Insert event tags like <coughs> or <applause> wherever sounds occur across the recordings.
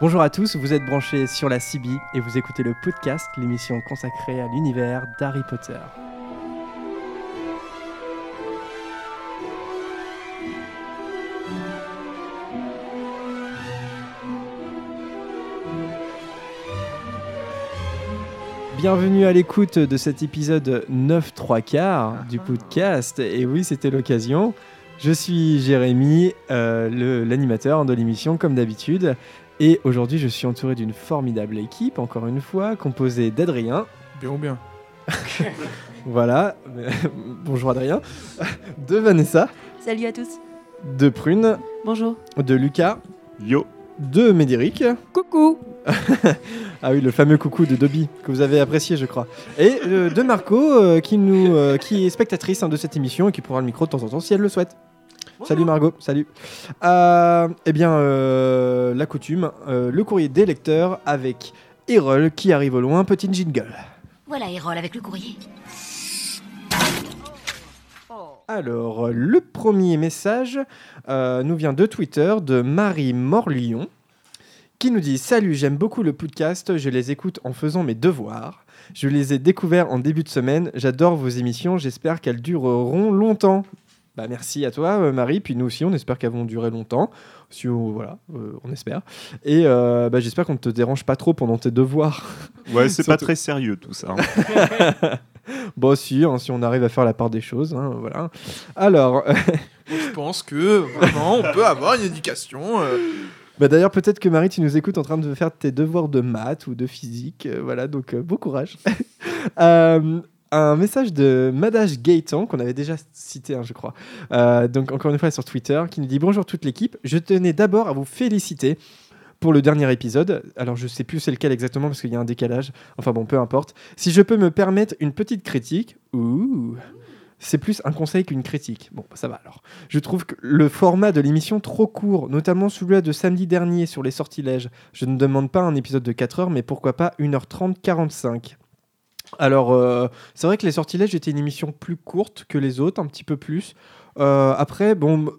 Bonjour à tous, vous êtes branchés sur la CB et vous écoutez le podcast, l'émission consacrée à l'univers d'Harry Potter. Bienvenue à l'écoute de cet épisode 9 3 quarts du podcast. Et oui, c'était l'occasion. Je suis Jérémy, euh, l'animateur de l'émission, comme d'habitude. Et aujourd'hui, je suis entouré d'une formidable équipe, encore une fois, composée d'Adrien. Bien ou bien <laughs> Voilà. <laughs> Bonjour Adrien. De Vanessa. Salut à tous. De Prune. Bonjour. De Lucas. Yo. De Médéric. Coucou. <laughs> ah oui, le fameux coucou de Dobby que vous avez apprécié, je crois. Et euh, de Marco, euh, qui, nous, euh, qui est spectatrice hein, de cette émission et qui pourra le micro de temps en temps si elle le souhaite. Salut Margot, salut. eh bien, la coutume, le courrier des lecteurs avec Erol qui arrive au loin, petit jingle. Voilà Erol avec le courrier. Alors, le premier message nous vient de Twitter de Marie Morlion qui nous dit Salut, j'aime beaucoup le podcast, je les écoute en faisant mes devoirs. Je les ai découverts en début de semaine, j'adore vos émissions, j'espère qu'elles dureront longtemps. Bah merci à toi euh, Marie, puis nous aussi on espère qu'elles vont durer longtemps. Si on, voilà, euh, on espère. Et euh, bah, j'espère qu'on ne te dérange pas trop pendant tes devoirs. <laughs> Ouais, c'est pas très sérieux tout ça. Hein. <laughs> bon, si, hein, si on arrive à faire la part des choses, hein, voilà. Alors, <laughs> je pense que vraiment on peut avoir une éducation. Bah D'ailleurs, peut-être que Marie, tu nous écoutes en train de faire tes devoirs de maths ou de physique. Euh, voilà, donc euh, bon courage. Euh, un message de Madage Gaëtan, qu'on avait déjà cité, hein, je crois. donc, encore une fois, sur Twitter, qui nous dit Bonjour toute l'équipe. Je tenais d'abord à vous féliciter pour le dernier épisode. Alors, je sais plus c'est lequel exactement parce qu'il y a un décalage. Enfin, bon, peu importe. Si je peux me permettre une petite critique. Ouh c'est plus un conseil qu'une critique. Bon, ça va alors. Je trouve que le format de l'émission trop court, notamment celui de samedi dernier sur les sortilèges. Je ne demande pas un épisode de 4 heures, mais pourquoi pas 1h30, 45 alors, euh, c'est vrai que les sortilèges étaient une émission plus courte que les autres, un petit peu plus. Euh, après, bon,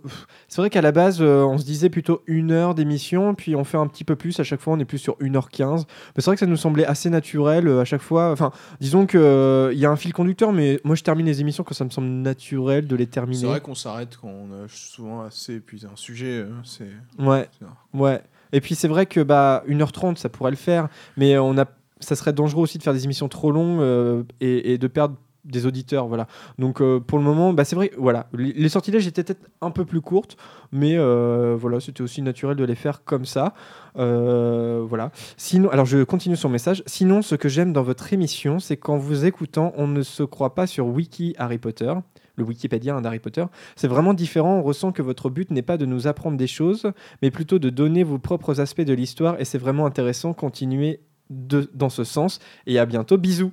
c'est vrai qu'à la base, euh, on se disait plutôt une heure d'émission, puis on fait un petit peu plus. À chaque fois, on est plus sur 1h15. Mais c'est vrai que ça nous semblait assez naturel à chaque fois. Enfin, disons qu'il il y a un fil conducteur, mais moi, je termine les émissions quand ça me semble naturel de les terminer. C'est vrai qu'on s'arrête quand on a souvent assez épuisé un sujet. c'est ouais, ouais. Et puis c'est vrai que bah 1h30 ça pourrait le faire, mais on a ça serait dangereux aussi de faire des émissions trop longues euh, et, de perdre des auditeurs voilà donc euh, pour le moment bah, c'est vrai voilà les, sortilèges étaient peut-être un peu plus courtes mais euh, voilà c'était aussi naturel de les faire comme ça voilà sinon alors je continue son message sinon ce que j'aime dans votre émission c'est qu'en vous écoutant on ne se croit pas sur wiki Harry Potter le Wikipédia d'Harry Potter. C'est vraiment différent. On ressent que votre but n'est pas de nous apprendre des choses, mais plutôt de donner vos propres aspects de l'histoire. Et c'est vraiment intéressant. Continuez dans ce sens. Et à bientôt. Bisous.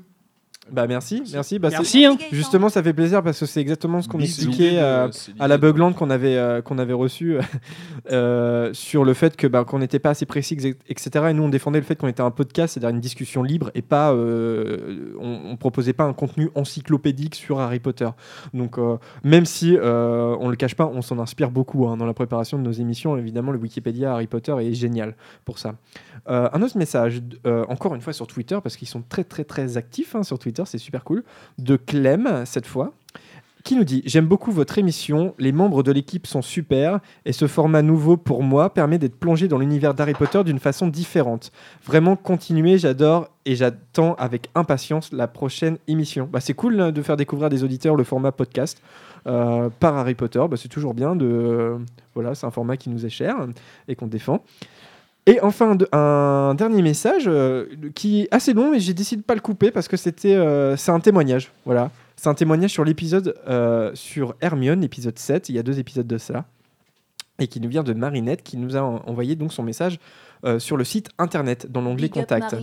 Bah merci, merci. Bah, merci. Hein. Justement, ça fait plaisir parce que c'est exactement ce qu'on expliquait euh, à la Bugland qu'on avait euh, qu'on avait reçu <laughs> euh, sur le fait que bah, qu'on n'était pas assez précis, etc. Et nous, on défendait le fait qu'on était un podcast, c'est-à-dire une discussion libre et pas, on, on, proposait pas un contenu encyclopédique sur Harry Potter. Donc, même si on le cache pas, on s'en inspire beaucoup hein, dans la préparation de nos émissions. Évidemment, le Wikipédia Harry Potter est génial pour ça. Un autre message, encore une fois sur Twitter parce qu'ils sont très très très actifs hein, sur Twitter c'est super cool, de Clem cette fois, qui nous dit J'aime beaucoup votre émission, les membres de l'équipe sont super, et ce format nouveau pour moi permet d'être plongé dans l'univers d'Harry Potter d'une façon différente. Vraiment, continuez, j'adore et j'attends avec impatience la prochaine émission. Bah, c'est cool hein, de faire découvrir des auditeurs le format podcast. Euh, par Harry Potter, bah, c'est toujours bien de voilà, c'est un format qui nous est cher et qu'on défend. Et enfin, un dernier message euh, qui est assez long, mais j'ai décidé de pas le couper parce que c'était, euh, c'est un témoignage. Voilà, c'est un témoignage sur l'épisode euh, sur Hermione, l'épisode 7. Il y a deux épisodes de ça, et qui nous vient de Marinette, qui nous a envoyé donc son message sur le site internet dans l'onglet Contact.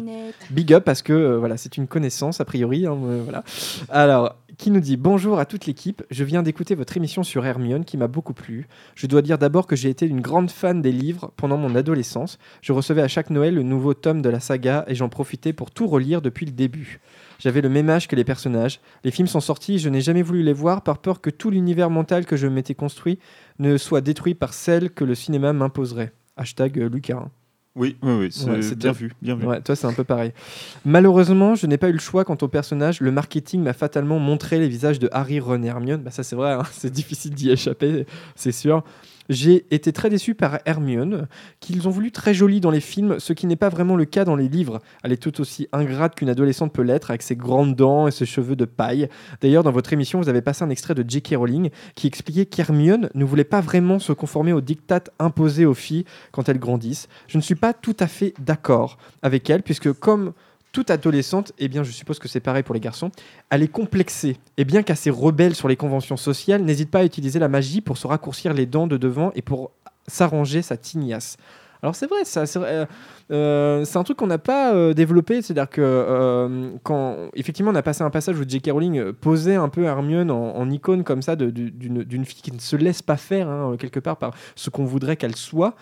Big up parce que voilà, c'est une connaissance a priori. Hein, voilà. Alors, qui nous dit Bonjour à toute l'équipe, je viens d'écouter votre émission sur Hermione qui m'a beaucoup plu. Je dois dire d'abord que j'ai été une grande fan des livres pendant mon adolescence. Je recevais à chaque Noël le nouveau tome de la saga et j'en profitais pour tout relire depuis le début. J'avais le même âge que les personnages. Les films sont sortis, je n'ai jamais voulu les voir par peur que tout l'univers mental que je m'étais construit ne soit détruit par celle que le cinéma m'imposerait. Hashtag euh, Lucas. Oui, oui, oui c'est bien vu, bien vu. Ouais, toi, c'est un peu pareil. Malheureusement, je n'ai pas eu le choix quant au personnage. Le marketing m'a fatalement montré les visages de Harry, Ron et Hermione. Bah, ça, c'est vrai, hein, <laughs> c'est difficile d'y échapper, c'est sûr. J'ai été très déçu par Hermione, qu'ils ont voulu très jolie dans les films, ce qui n'est pas vraiment le cas dans les livres. Elle est tout aussi ingrate qu'une adolescente peut l'être, avec ses grandes dents et ses cheveux de paille. D'ailleurs, dans votre émission, vous avez passé un extrait de J.K. Rowling qui expliquait qu'Hermione ne voulait pas vraiment se conformer aux dictats imposés aux filles quand elles grandissent. Je ne suis pas tout à fait d'accord avec elle, puisque comme toute adolescente, eh bien, je suppose que c'est pareil pour les garçons, elle est complexée. Et bien qu'assez rebelle sur les conventions sociales, n'hésite pas à utiliser la magie pour se raccourcir les dents de devant et pour s'arranger sa tignasse. Alors c'est vrai, ça, c'est, euh, euh, un truc qu'on n'a pas euh, développé, c'est-à-dire que quand effectivement on a passé un passage où J.K. Rowling posait un peu Hermione en, icône comme ça d'une, fille qui ne se laisse pas faire hein, quelque part par ce qu'on voudrait qu'elle soit.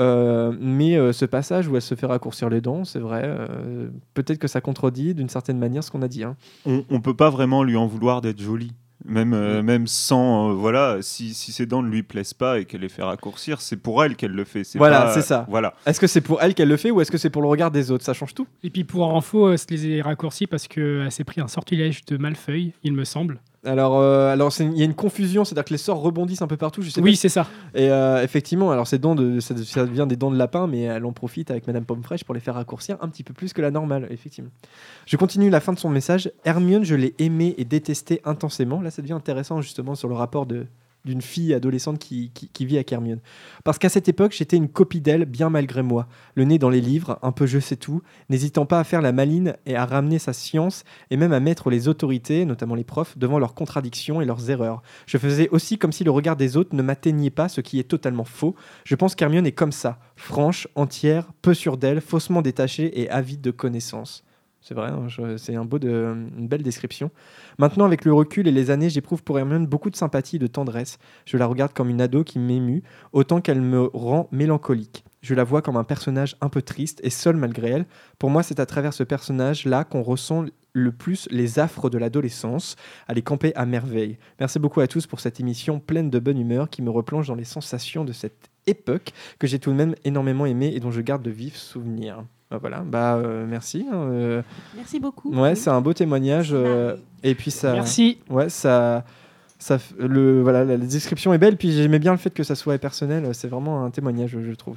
Euh, mais euh, ce passage où elle se fait raccourcir les dents, c'est vrai, euh, peut-être que ça contredit d'une certaine manière ce qu'on a dit. Hein. On, ne peut pas vraiment lui en vouloir d'être jolie. Même, mm. même sans, voilà, si, si, ses dents ne lui plaisent pas et qu'elle les fait raccourcir, c'est pour elle qu'elle le fait. Voilà, c'est ça. Voilà. Est-ce que c'est pour elle qu'elle le fait ou est-ce que c'est pour le regard des autres? Ça change tout. Et puis pour info, elle se les a raccourcis parce qu'elle s'est pris un sortilège de Malfeuille, il me semble. Alors, euh, alors il y a une confusion, c'est-à-dire que les sorts rebondissent un peu partout. Je sais oui, c'est ça. Et euh, effectivement, alors ces dents de, ça, vient des dents de lapin, mais elle en profite avec Madame Pomme Fraîche pour les faire raccourcir un petit peu plus que la normale, effectivement. Je continue la fin de son message. Hermione, je l'ai aimée et détestée intensément. Là, ça devient intéressant justement sur le rapport de, d'une fille adolescente qui, vit à Hermione. Parce qu'à cette époque, j'étais une copie d'elle, bien malgré moi. Le nez dans les livres, un peu je sais tout, n'hésitant pas à faire la maline et à ramener sa science, et même à mettre les autorités, notamment les profs, devant leurs contradictions et leurs erreurs. Je faisais aussi comme si le regard des autres ne m'atteignait pas, ce qui est totalement faux. Je pense qu'Hermione est comme ça, franche, entière, peu sûre d'elle, faussement détachée et avide de connaissances. C'est vrai, hein, c'est un beau une belle description. Maintenant, avec le recul et les années, j'éprouve pour Hermione beaucoup de sympathie et de tendresse. Je la regarde comme une ado qui m'émue, autant qu'elle me rend mélancolique. Je la vois comme un personnage un peu triste et seul malgré elle. Pour moi, c'est à travers ce personnage-là qu'on ressent le plus les affres de l'adolescence. à les camper à merveille. Merci beaucoup à tous pour cette émission pleine de bonne humeur qui me replonge dans les sensations de cette époque que j'ai tout de même énormément aimée et dont je garde de vifs souvenirs. Bah, voilà, bah euh, merci. Hein, euh. Merci beaucoup. Ouais, c'est un beau témoignage. Euh, et puis ça. Merci. Ouais, ça. Ça, le, voilà, la, description est belle, puis j'aimais bien le fait que ça soit personnel, c'est vraiment un témoignage, je trouve.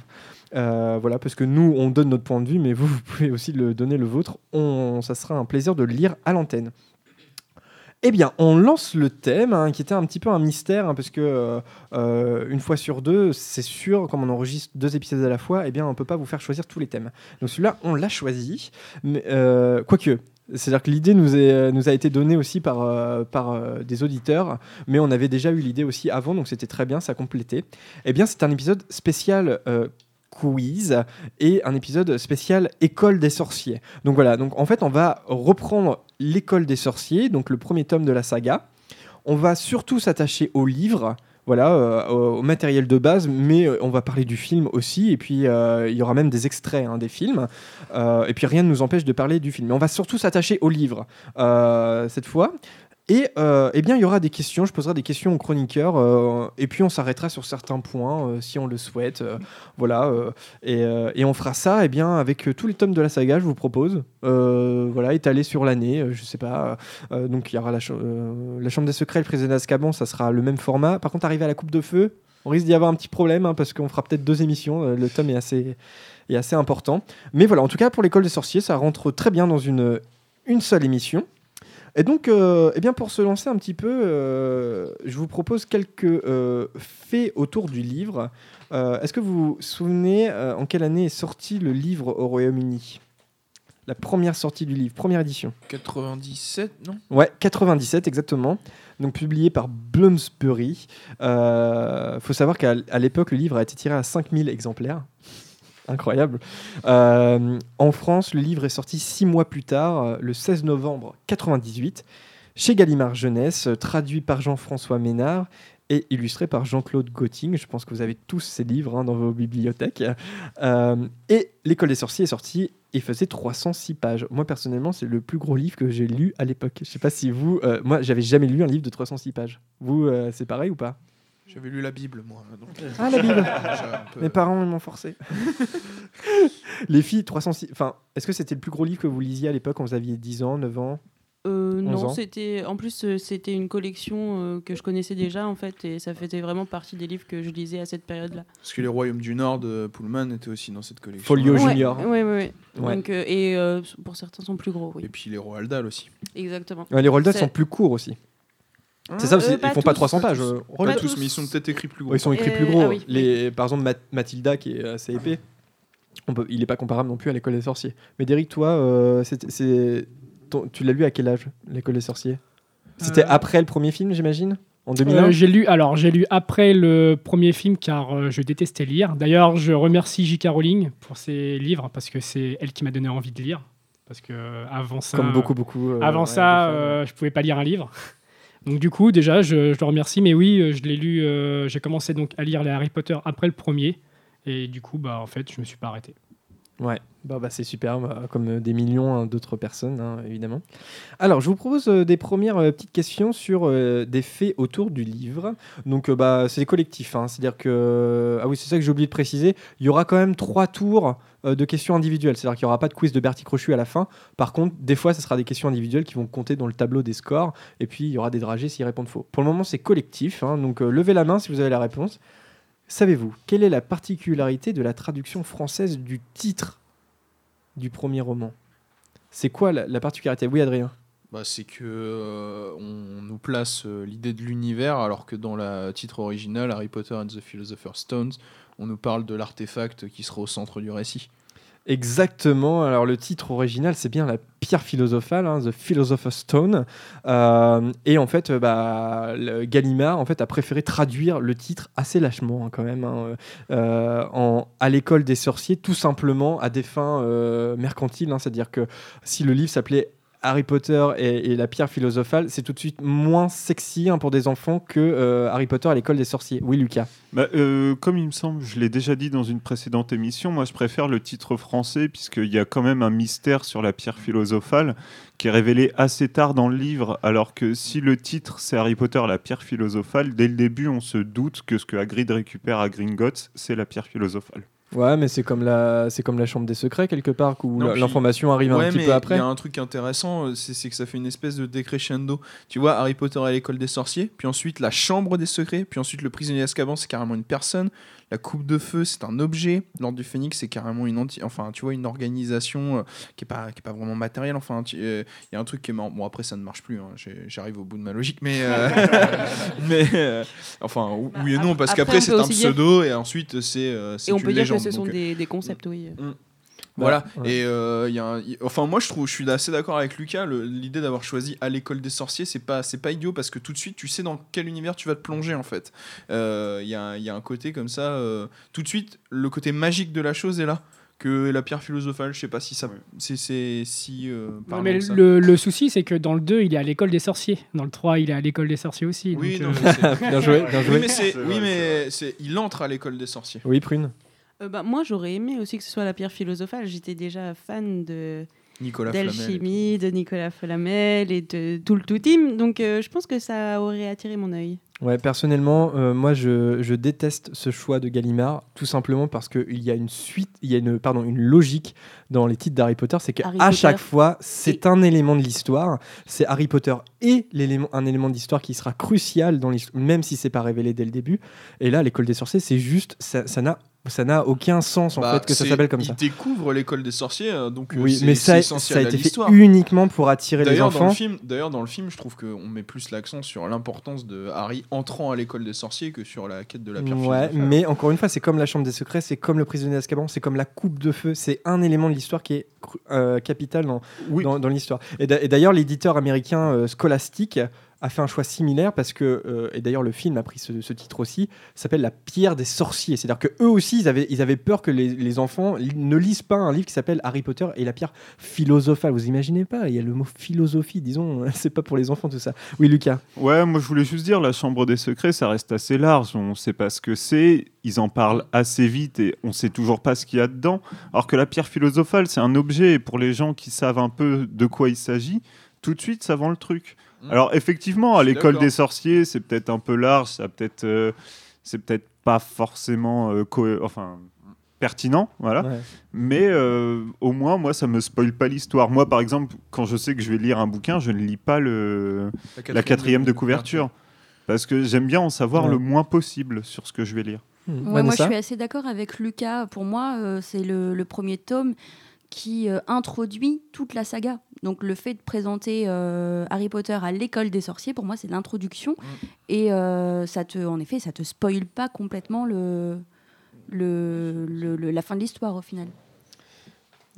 voilà, parce que nous, on donne notre point de vue, mais vous, vous pouvez aussi le donner le vôtre. On, ça sera un plaisir de le lire à l'antenne. Eh bien, on lance le thème, hein, qui était un petit peu un mystère, hein, parce que euh, euh, une fois sur deux, c'est sûr, comme on enregistre deux épisodes à la fois, eh bien, on peut pas vous faire choisir tous les thèmes. Donc celui-là, on l'a choisi, mais euh, quoique. C'est-à-dire que l'idée nous, a été donnée aussi par, par des auditeurs, mais on avait déjà eu l'idée aussi avant, donc c'était très bien, ça complétait. Eh bien, c'est un épisode spécial quiz et un épisode spécial école des sorciers. Donc voilà, donc en fait on va reprendre l'école des sorciers, donc le premier tome de la saga. On va surtout s'attacher au livre, voilà, euh, au matériel de base, mais euh, on va parler du film aussi, et puis euh, il y aura même des extraits hein, des films, et puis rien ne nous empêche de parler du film. Mais on va surtout s'attacher au livre cette fois. Et euh, eh bien, il y aura des questions, je poserai des questions aux chroniqueurs, euh, et puis on s'arrêtera sur certains points euh, si on le souhaite. voilà, et, on fera ça eh bien, avec tous les tomes de la saga, je vous propose. voilà, étalé sur l'année, je sais pas. donc il y aura la, la, Chambre des Secrets, le Président d'Azkaban, ça sera le même format. Par contre, arrivé à la Coupe de Feu, on risque d'y avoir un petit problème, hein, parce qu'on fera peut-être deux émissions. le tome est assez, est assez important. Mais voilà, en tout cas, pour l'école des sorciers, ça rentre très bien dans une, une seule émission. Et donc, euh, eh bien pour se lancer un petit peu, euh, je vous propose quelques euh, faits autour du livre. Est-ce que vous vous souvenez en quelle année est sorti le livre au Royaume-Uni? La première sortie du livre, première édition 97, non? Ouais, 97 exactement. Donc publié par Bloomsbury. Il faut savoir qu'à l'époque, le livre a été tiré à 5000 exemplaires incroyable. Euh, en France, le livre est sorti six mois plus tard, euh, le 16 novembre 98, chez Gallimard Jeunesse, traduit par Jean-François Ménard et illustré par Jean-Claude Gotting. Je pense que vous avez tous ces livres hein, dans vos bibliothèques. Euh, et L'école des sorciers est sorti et faisait 306 pages. Moi, personnellement, c'est le plus gros livre que j'ai lu à l'époque. Je sais pas si vous... moi, j'avais jamais lu un livre de 306 pages. Vous, c'est pareil ou pas? J'avais lu la Bible, moi. Ah, la Bible Mes parents m'ont forcé. <laughs> les filles, 306. Enfin, est-ce que c'était le plus gros livre que vous lisiez à l'époque quand vous aviez 10 ans, 9 ans euh, non, c'était en plus euh, c'était une collection euh, que je connaissais déjà en fait et ça faisait vraiment partie des livres que je lisais à cette période-là. Parce que les Royaumes du Nord de Pullman étaient aussi dans cette collection. Folio Junior. Oui, oui, oui. et pour certains sont plus gros. Oui. Et puis les Roald Dahl aussi. Exactement. les Roald Dahl sont plus courts aussi. C'est ça, ils font pas 300 pages. Pas, tous, mais ils sont peut-être écrits plus gros. ils sont écrits plus gros. Ah les, par exemple, Mathilda qui est assez épais. On peut, il n'est pas comparable non plus à l'école des sorciers. Mais Derek, toi, c'est tu l'as lu à quel âge, L'école des sorciers? C'était euh. après le premier film, j'imagine? En 2001 euh, J'ai lu, alors j'ai lu après le premier film car euh, je détestais lire. D'ailleurs, je remercie J.K. Rowling pour ses livres parce que c'est elle qui m'a donné envie de lire. Parce que avant ça, comme beaucoup beaucoup. avant ça, je pouvais pas lire un livre. Donc du coup, déjà, je, je le remercie. Mais oui, je l'ai lu. j'ai commencé donc à lire les Harry Potter après le premier, et du coup, bah en fait, je me suis pas arrêté. Ouais, bah, bah c'est super, bah, comme euh, des millions hein, d'autres personnes, hein, évidemment. Alors, je vous propose euh, des premières euh, petites questions sur des faits autour du livre. Donc, bah, c'est collectif, hein, c'est-à-dire que... Ah oui, c'est ça que j'ai oublié de préciser. Il y aura quand même trois tours de questions individuelles, c'est-à-dire qu'il n'y aura pas de quiz de Bertie Crochu à la fin. Par contre, des fois, ce sera des questions individuelles qui vont compter dans le tableau des scores, et puis il y aura des dragées s'ils répondent faux. Pour le moment, c'est collectif, donc levez la main si vous avez la réponse. Savez-vous quelle est la particularité de la traduction française du titre du premier roman? C'est quoi la, particularité? Oui, Adrien bah, c'est que euh, on nous place euh, l'idée de l'univers alors que dans le titre original Harry Potter and the Philosopher's Stones, on nous parle de l'artefact qui sera au centre du récit. Exactement. Alors le titre original, c'est bien la pierre philosophale, hein, The Philosopher's Stone. Euh, et en fait, bah, Gallimard en fait, a préféré traduire le titre assez lâchement hein, quand même, hein, euh, en, à l'école des sorciers, tout simplement à des fins euh, mercantiles. C'est-à-dire que si le livre s'appelait Harry Potter et, la pierre philosophale, c'est tout de suite moins sexy hein, pour des enfants que euh, Harry Potter à l'école des sorciers. Oui, Lucas. Bah, euh, comme il me semble, je l'ai déjà dit dans une précédente émission, moi je préfère le titre français puisqu'il y a quand même un mystère sur la pierre philosophale qui est révélé assez tard dans le livre, alors que si le titre c'est Harry Potter, la pierre philosophale, dès le début on se doute que ce que Hagrid récupère à Gringotts, c'est la pierre philosophale. Ouais, mais c'est comme la, c'est comme la chambre des secrets quelque part où l'information arrive un petit peu après. Il y a un truc intéressant, euh, c'est que ça fait une espèce de décrescendo. Tu vois, Harry Potter à l'école des sorciers, puis ensuite la chambre des secrets, puis ensuite le prisonnier d'Azkaban, c'est carrément une personne. La coupe de feu, c'est un objet. L'ordre du Phénix, c'est carrément une anti... enfin, tu vois, une organisation euh, qui est pas qui est pas vraiment matérielle. Enfin, euh, il y a un truc qui est marrant. Bon, après, ça ne marche plus. Hein. J'arrive au bout de ma logique, mais <laughs> mais enfin, oui et non, parce qu'après c'est un pseudo et ensuite c'est. et on peut dire que ce sont des, des, concepts, oui. Mm. Voilà. Et euh, y a enfin, moi, je trouve, je suis assez d'accord avec Lucas. L'idée d'avoir choisi à l'école des sorciers, c'est pas, c'est pas idiot parce que tout de suite, tu sais dans quel univers tu vas te plonger en fait. Il euh, y, a, y, a, un côté comme ça. Euh, tout de suite, le côté magique de la chose est là. Que la pierre philosophale, je sais pas si ça. C'est si. Euh, mais le, le, souci, c'est que dans le 2, il est à l'école des sorciers. Dans le 3, il est à l'école des sorciers aussi. Oui, donc, <laughs> bien joué. Bien joué. Oui, mais, c'est il entre à l'école des sorciers. Oui, Prune. Euh, bah, moi, j'aurais aimé aussi que ce soit la pierre philosophale. J'étais déjà fan de d'alchimie, de Nicolas Flamel et de tout le tout team. Donc, euh, je pense que ça aurait attiré mon œil. Ouais, personnellement, euh, moi, je, je, déteste ce choix de Gallimard, tout simplement parce qu'il y a une suite, il y a une, pardon, une logique dans les titres d'Harry Potter, c'est qu'à chaque fois, c'est un élément de l'histoire. C'est Harry Potter et l'élément, un élément d'histoire qui sera crucial dans même si c'est pas révélé dès le début. Et là, l'école des sorciers, c'est juste, ça n'a ça n'a aucun sens en bah, fait que ça s'appelle comme ça. Il découvre l'école des sorciers, euh, donc euh, oui, mais ça, ça a été fait uniquement pour attirer les enfants. D'ailleurs, dans le film, je trouve qu'on met plus l'accent sur l'importance de Harry entrant à l'école des sorciers que sur la quête de la pierre Ouais, mais encore une fois, c'est comme la chambre des secrets, c'est comme le prisonnier d'Azkaban, c'est comme la coupe de feu. C'est un élément de l'histoire qui est euh, capital dans, dans, l'histoire. Et d'ailleurs, l'éditeur américain Scholastic a fait un choix similaire parce que, euh, et d'ailleurs le film a pris ce, titre aussi, s'appelle La pierre des sorciers. C'est-à-dire qu'eux aussi, ils avaient, ils avaient peur que les, enfants ne lisent pas un livre qui s'appelle Harry Potter et la pierre philosophale. Vous imaginez pas Il y a le mot philosophie, disons, <laughs> c'est pas pour les enfants tout ça. Oui, Lucas Ouais, moi je voulais juste dire, la chambre des secrets, ça reste assez large. On sait pas ce que c'est, ils en parlent assez vite et on sait toujours pas ce qu'il y a dedans. Alors que la pierre philosophale, c'est un objet, et pour les gens qui savent un peu de quoi il s'agit, tout de suite, ça vend le truc. Hmm. Alors, effectivement, à l'école des sorciers, c'est peut-être un peu large, ça peut-être, euh, c'est peut-être pas forcément euh, enfin pertinent, voilà. Mais euh, au moins, moi, ça me spoil pas l'histoire. Moi, par exemple, quand je sais que je vais lire un bouquin, je ne lis pas le la quatrième, de, couverture, parce que j'aime bien en savoir le moins possible sur ce que je vais lire. Hmm. moi, je suis assez d'accord avec Lucas. Pour moi, c'est le, premier tome qui euh, introduit toute la saga. Donc le fait de présenter euh, Harry Potter à l'école des sorciers, pour moi, c'est l'introduction. Mm. Et euh, ça te, en effet, ça te spoile pas complètement le, le, le la fin de l'histoire au final.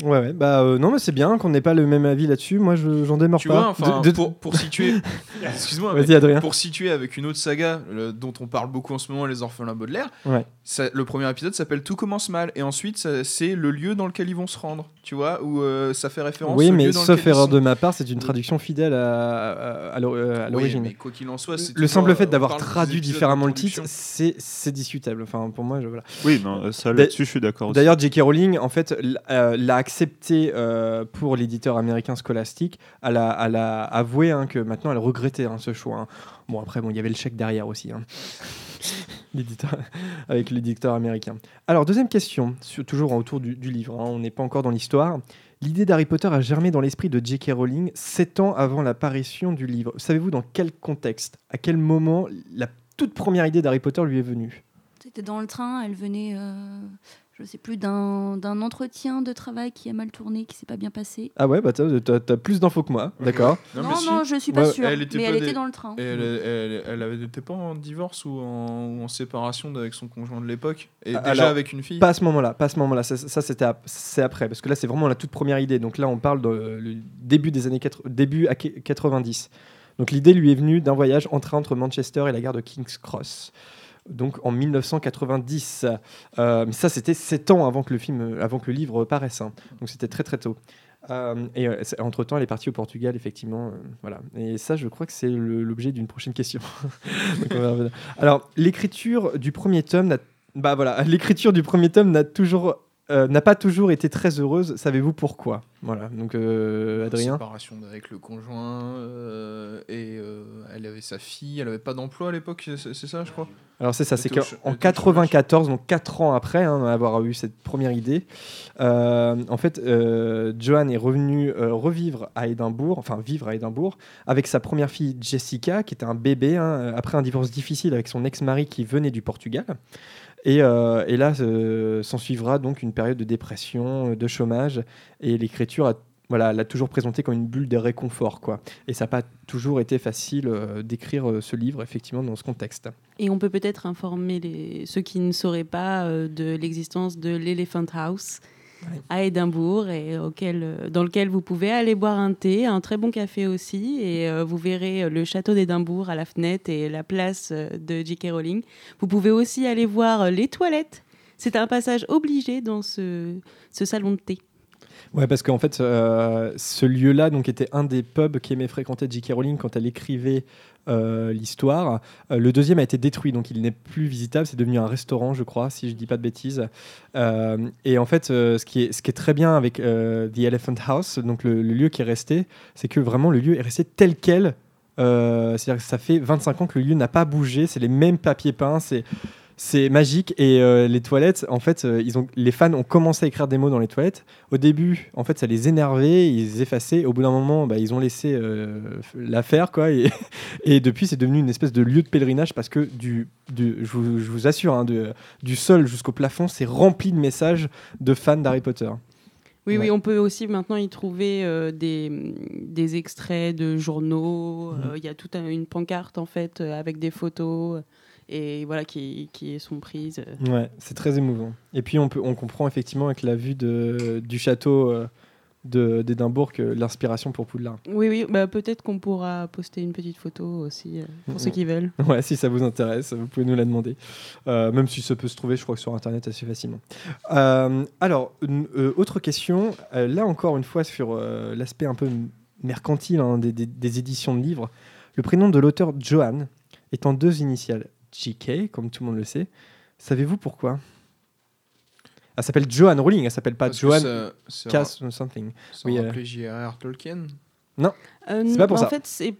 Ouais, ouais, bah euh, non, mais c'est bien qu'on n'ait pas le même avis là-dessus. Moi, j'en démords tu pas. Vois, de, Pour, pour, situer, <laughs> excuse-moi, Adrien. Pour situer avec une autre saga dont on parle beaucoup en ce moment, Les Orphelins Baudelaire. Ouais. le premier épisode s'appelle Tout commence mal, et ensuite c'est le lieu dans lequel ils vont se rendre. Tu vois, où euh, ça fait référence. Oui, mais sauf erreur de ma part, c'est une traduction fidèle à, à, l'origine. mais quoi qu'il en soit, le simple fait d'avoir traduit différemment le titre, c'est discutable. Enfin, pour moi, je, voilà. Oui, non, ça là-dessus, je suis d'accord. D'ailleurs, J.K. Rowling, en fait, l'a accepté euh, pour l'éditeur américain Scholastic. Elle a, avoué hein, que maintenant elle regrettait hein, ce choix. Hein. Bon, après, bon, il y avait le chèque derrière aussi. <laughs> avec l'éditeur américain. Alors, deuxième question, toujours autour du, livre. on n'est pas encore dans l'histoire. L'idée d'Harry Potter a germé dans l'esprit de J.K. Rowling sept ans avant l'apparition du livre. Savez-vous dans quel contexte, à quel moment la toute première idée d'Harry Potter lui est venue? C'était dans le train, elle venait. Euh, je sais plus, d'un entretien de travail qui a mal tourné, qui s'est pas bien passé. Ah ouais, bah t'as as, plus d'infos que moi, d'accord. Non, non, je suis pas sûr, mais elle était dans le train. elle, elle, était pas en divorce ou en, en séparation avec son conjoint de l'époque? Et ah, déjà avec une fille? Pas à ce moment-là, pas à ce moment-là, ça, c'était c'est après, parce que là c'est vraiment la toute première idée, donc là on parle du début des années 80, début à 90. Donc l'idée lui est venue d'un voyage en train entre Manchester et la gare de King's Cross donc en 1990. Euh, mais ça, c'était sept ans avant que le film, avant que le livre paraisse. Hein. Donc c'était très très tôt. Euh, et euh, entre temps, elle est partie au Portugal, effectivement. voilà. Et ça, je crois que c'est l'objet d'une prochaine question. <laughs> Alors, l'écriture du premier tome, bah voilà, l'écriture du premier tome n'a toujours euh, n'a pas toujours été très heureuse. Savez-vous pourquoi? Voilà. Donc euh, Adrien? Séparation avec le conjoint euh, et elle avait sa fille. Elle avait pas d'emploi à l'époque. C'est ça, je crois? Alors c'est ça. C'est qu'en 94, donc 4 ans après hein, avoir eu cette première idée, en fait, Johan est revenu revivre à Édimbourg, enfin vivre à Édimbourg, avec sa première fille Jessica, qui était un bébé hein, après un divorce difficile avec son ex-mari qui venait du Portugal. Euh, et, là, euh, s'en suivra donc une période de dépression, euh, de chômage, et l'écriture voilà, l'a toujours présenté comme une bulle de réconfort. Quoi. Et ça n'a pas toujours été facile d'écrire ce livre, effectivement, dans ce contexte. Et on peut peut-être informer les... ceux qui ne sauraient pas de l'existence de l'Elephant House, à Édimbourg et euh, dans lequel vous pouvez aller boire un thé, un très bon café aussi, et euh, vous verrez euh, le château d'Édimbourg à la fenêtre et la place de J.K. Rowling. Vous pouvez aussi aller voir les toilettes. C'est un passage obligé dans ce, ce salon de thé. Ouais, parce qu'en fait, ce lieu-là donc était un des pubs qu'aimait fréquenter J.K. Rowling quand elle écrivait euh, l'histoire. Euh, le deuxième a été détruit, donc il n'est plus visitable. C'est devenu un restaurant, je crois, si je dis pas de bêtises. Euh, et en fait, ce, qui est, ce qui est très bien avec The Elephant House, donc le, le lieu qui est resté, c'est que vraiment le lieu est resté tel quel. C'est-à-dire que ça fait 25 ans que le lieu n'a pas bougé. C'est les mêmes papiers peints. C'est c'est magique et euh, les toilettes, en fait, euh, ils ont, les fans ont commencé à écrire des mots dans les toilettes. Au début, en fait, ça les énervait, ils effaçaient. Au bout d'un moment, bah, ils ont laissé euh, l'affaire, quoi. Et, <laughs> et depuis, c'est devenu une espèce de lieu de pèlerinage parce que du, du je, vous, assure, hein, du sol jusqu'au plafond, c'est rempli de messages de fans d'Harry Potter. Oui, oui, on peut aussi maintenant y trouver des, des, extraits de journaux. Mmh. Il y a toute une pancarte en fait avec des photos et voilà qui, qui sont prises. Ouais, c'est très émouvant. Et puis on, peut, on comprend effectivement avec la vue de, du château euh, d'Édimbourg l'inspiration pour Poudlard. Oui, oui, bah, peut-être qu'on pourra poster une petite photo aussi euh, pour ceux qui veulent. Ouais, si ça vous intéresse, vous pouvez nous la demander. Euh, même si ça peut se trouver, je crois, sur Internet assez facilement. alors, autre question, là encore une fois sur l'aspect un peu mercantile hein, des, des, des éditions de livres. Le prénom de l'auteur Johan est en deux initiales. JK, comme tout le monde le sait. Savez-vous pourquoi? Elle s'appelle Joanne Rowling, elle s'appelle pas Joanne Cass ou something. Ça oui, euh... J.R.R. Tolkien Non. Euh, C'est pas pour en ça. fait, c'est-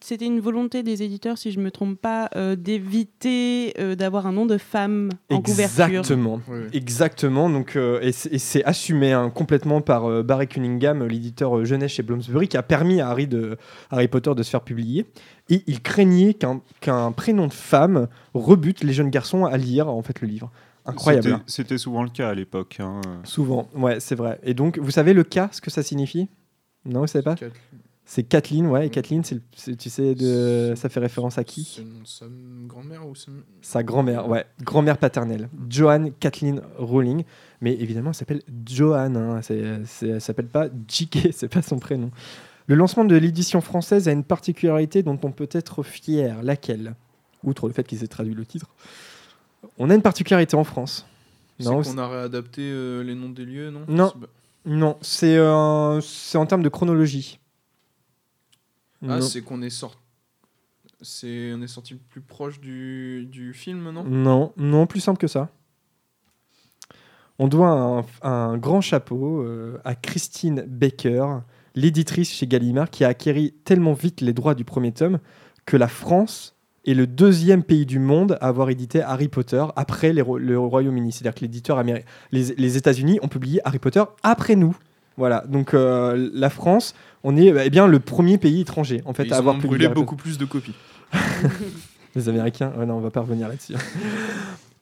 c'était une volonté des éditeurs, si je me trompe pas, euh, d'éviter euh, d'avoir un nom de femme en couverture. Exactement. Exactement. Donc, euh, et c'est assumé hein, complètement par euh, Barry Cunningham, l'éditeur euh, jeunesse chez Bloomsbury, qui a permis à Harry, de, Harry Potter de se faire publier. Et il craignait qu'un qu'un prénom de femme rebute les jeunes garçons à lire en fait le livre. Incroyable. C'était- hein. C'était souvent le cas à l'époque. hein. Souvent, ouais, c'est vrai. Et donc, vous savez le cas, ce que ça signifie? Non, vous savez pas Kathleen. C'est Kathleen, ouais. Et Kathleen, c'est le- c'est- tu sais, de, ça fait référence à qui C'est sa grand-mère ou sa... Sa grand-mère, ouais, grand-mère paternelle, Joanne Kathleen Rowling. Mais évidemment, elle s'appelle Joanne, hein, c'est- c'est- elle s'appelle pas J.K., <laughs> c'est pas son prénom. Le lancement de l'édition française a une particularité dont on peut être fier. Laquelle? Outre le fait qu'ils aient traduit le titre. On a une particularité en France. C'est Non, qu'on a réadapté euh, les noms des lieux, non? Non. C'est pas- Non, c'est euh, c'est en termes de chronologie. Ah, Non. c'est qu'on est sorti. C'est on est sorti plus proche du, du film, non? Non, non, plus simple que ça. On doit un, un grand chapeau euh, à Christine Baker, l'éditrice chez Gallimard, qui a acquéri tellement vite les droits du premier tome que la France est le deuxième pays du monde à avoir édité Harry Potter après les Ro- le Royaume-Uni. C'est-à-dire que l'éditeur américain, les, les États-Unis ont publié Harry Potter après nous. Voilà, donc euh, la France, on est eh bien le premier pays étranger en fait Ils à avoir ont publié brûlé beaucoup plus de copies. <laughs> Les Américains ouais, Non, on va pas revenir là-dessus.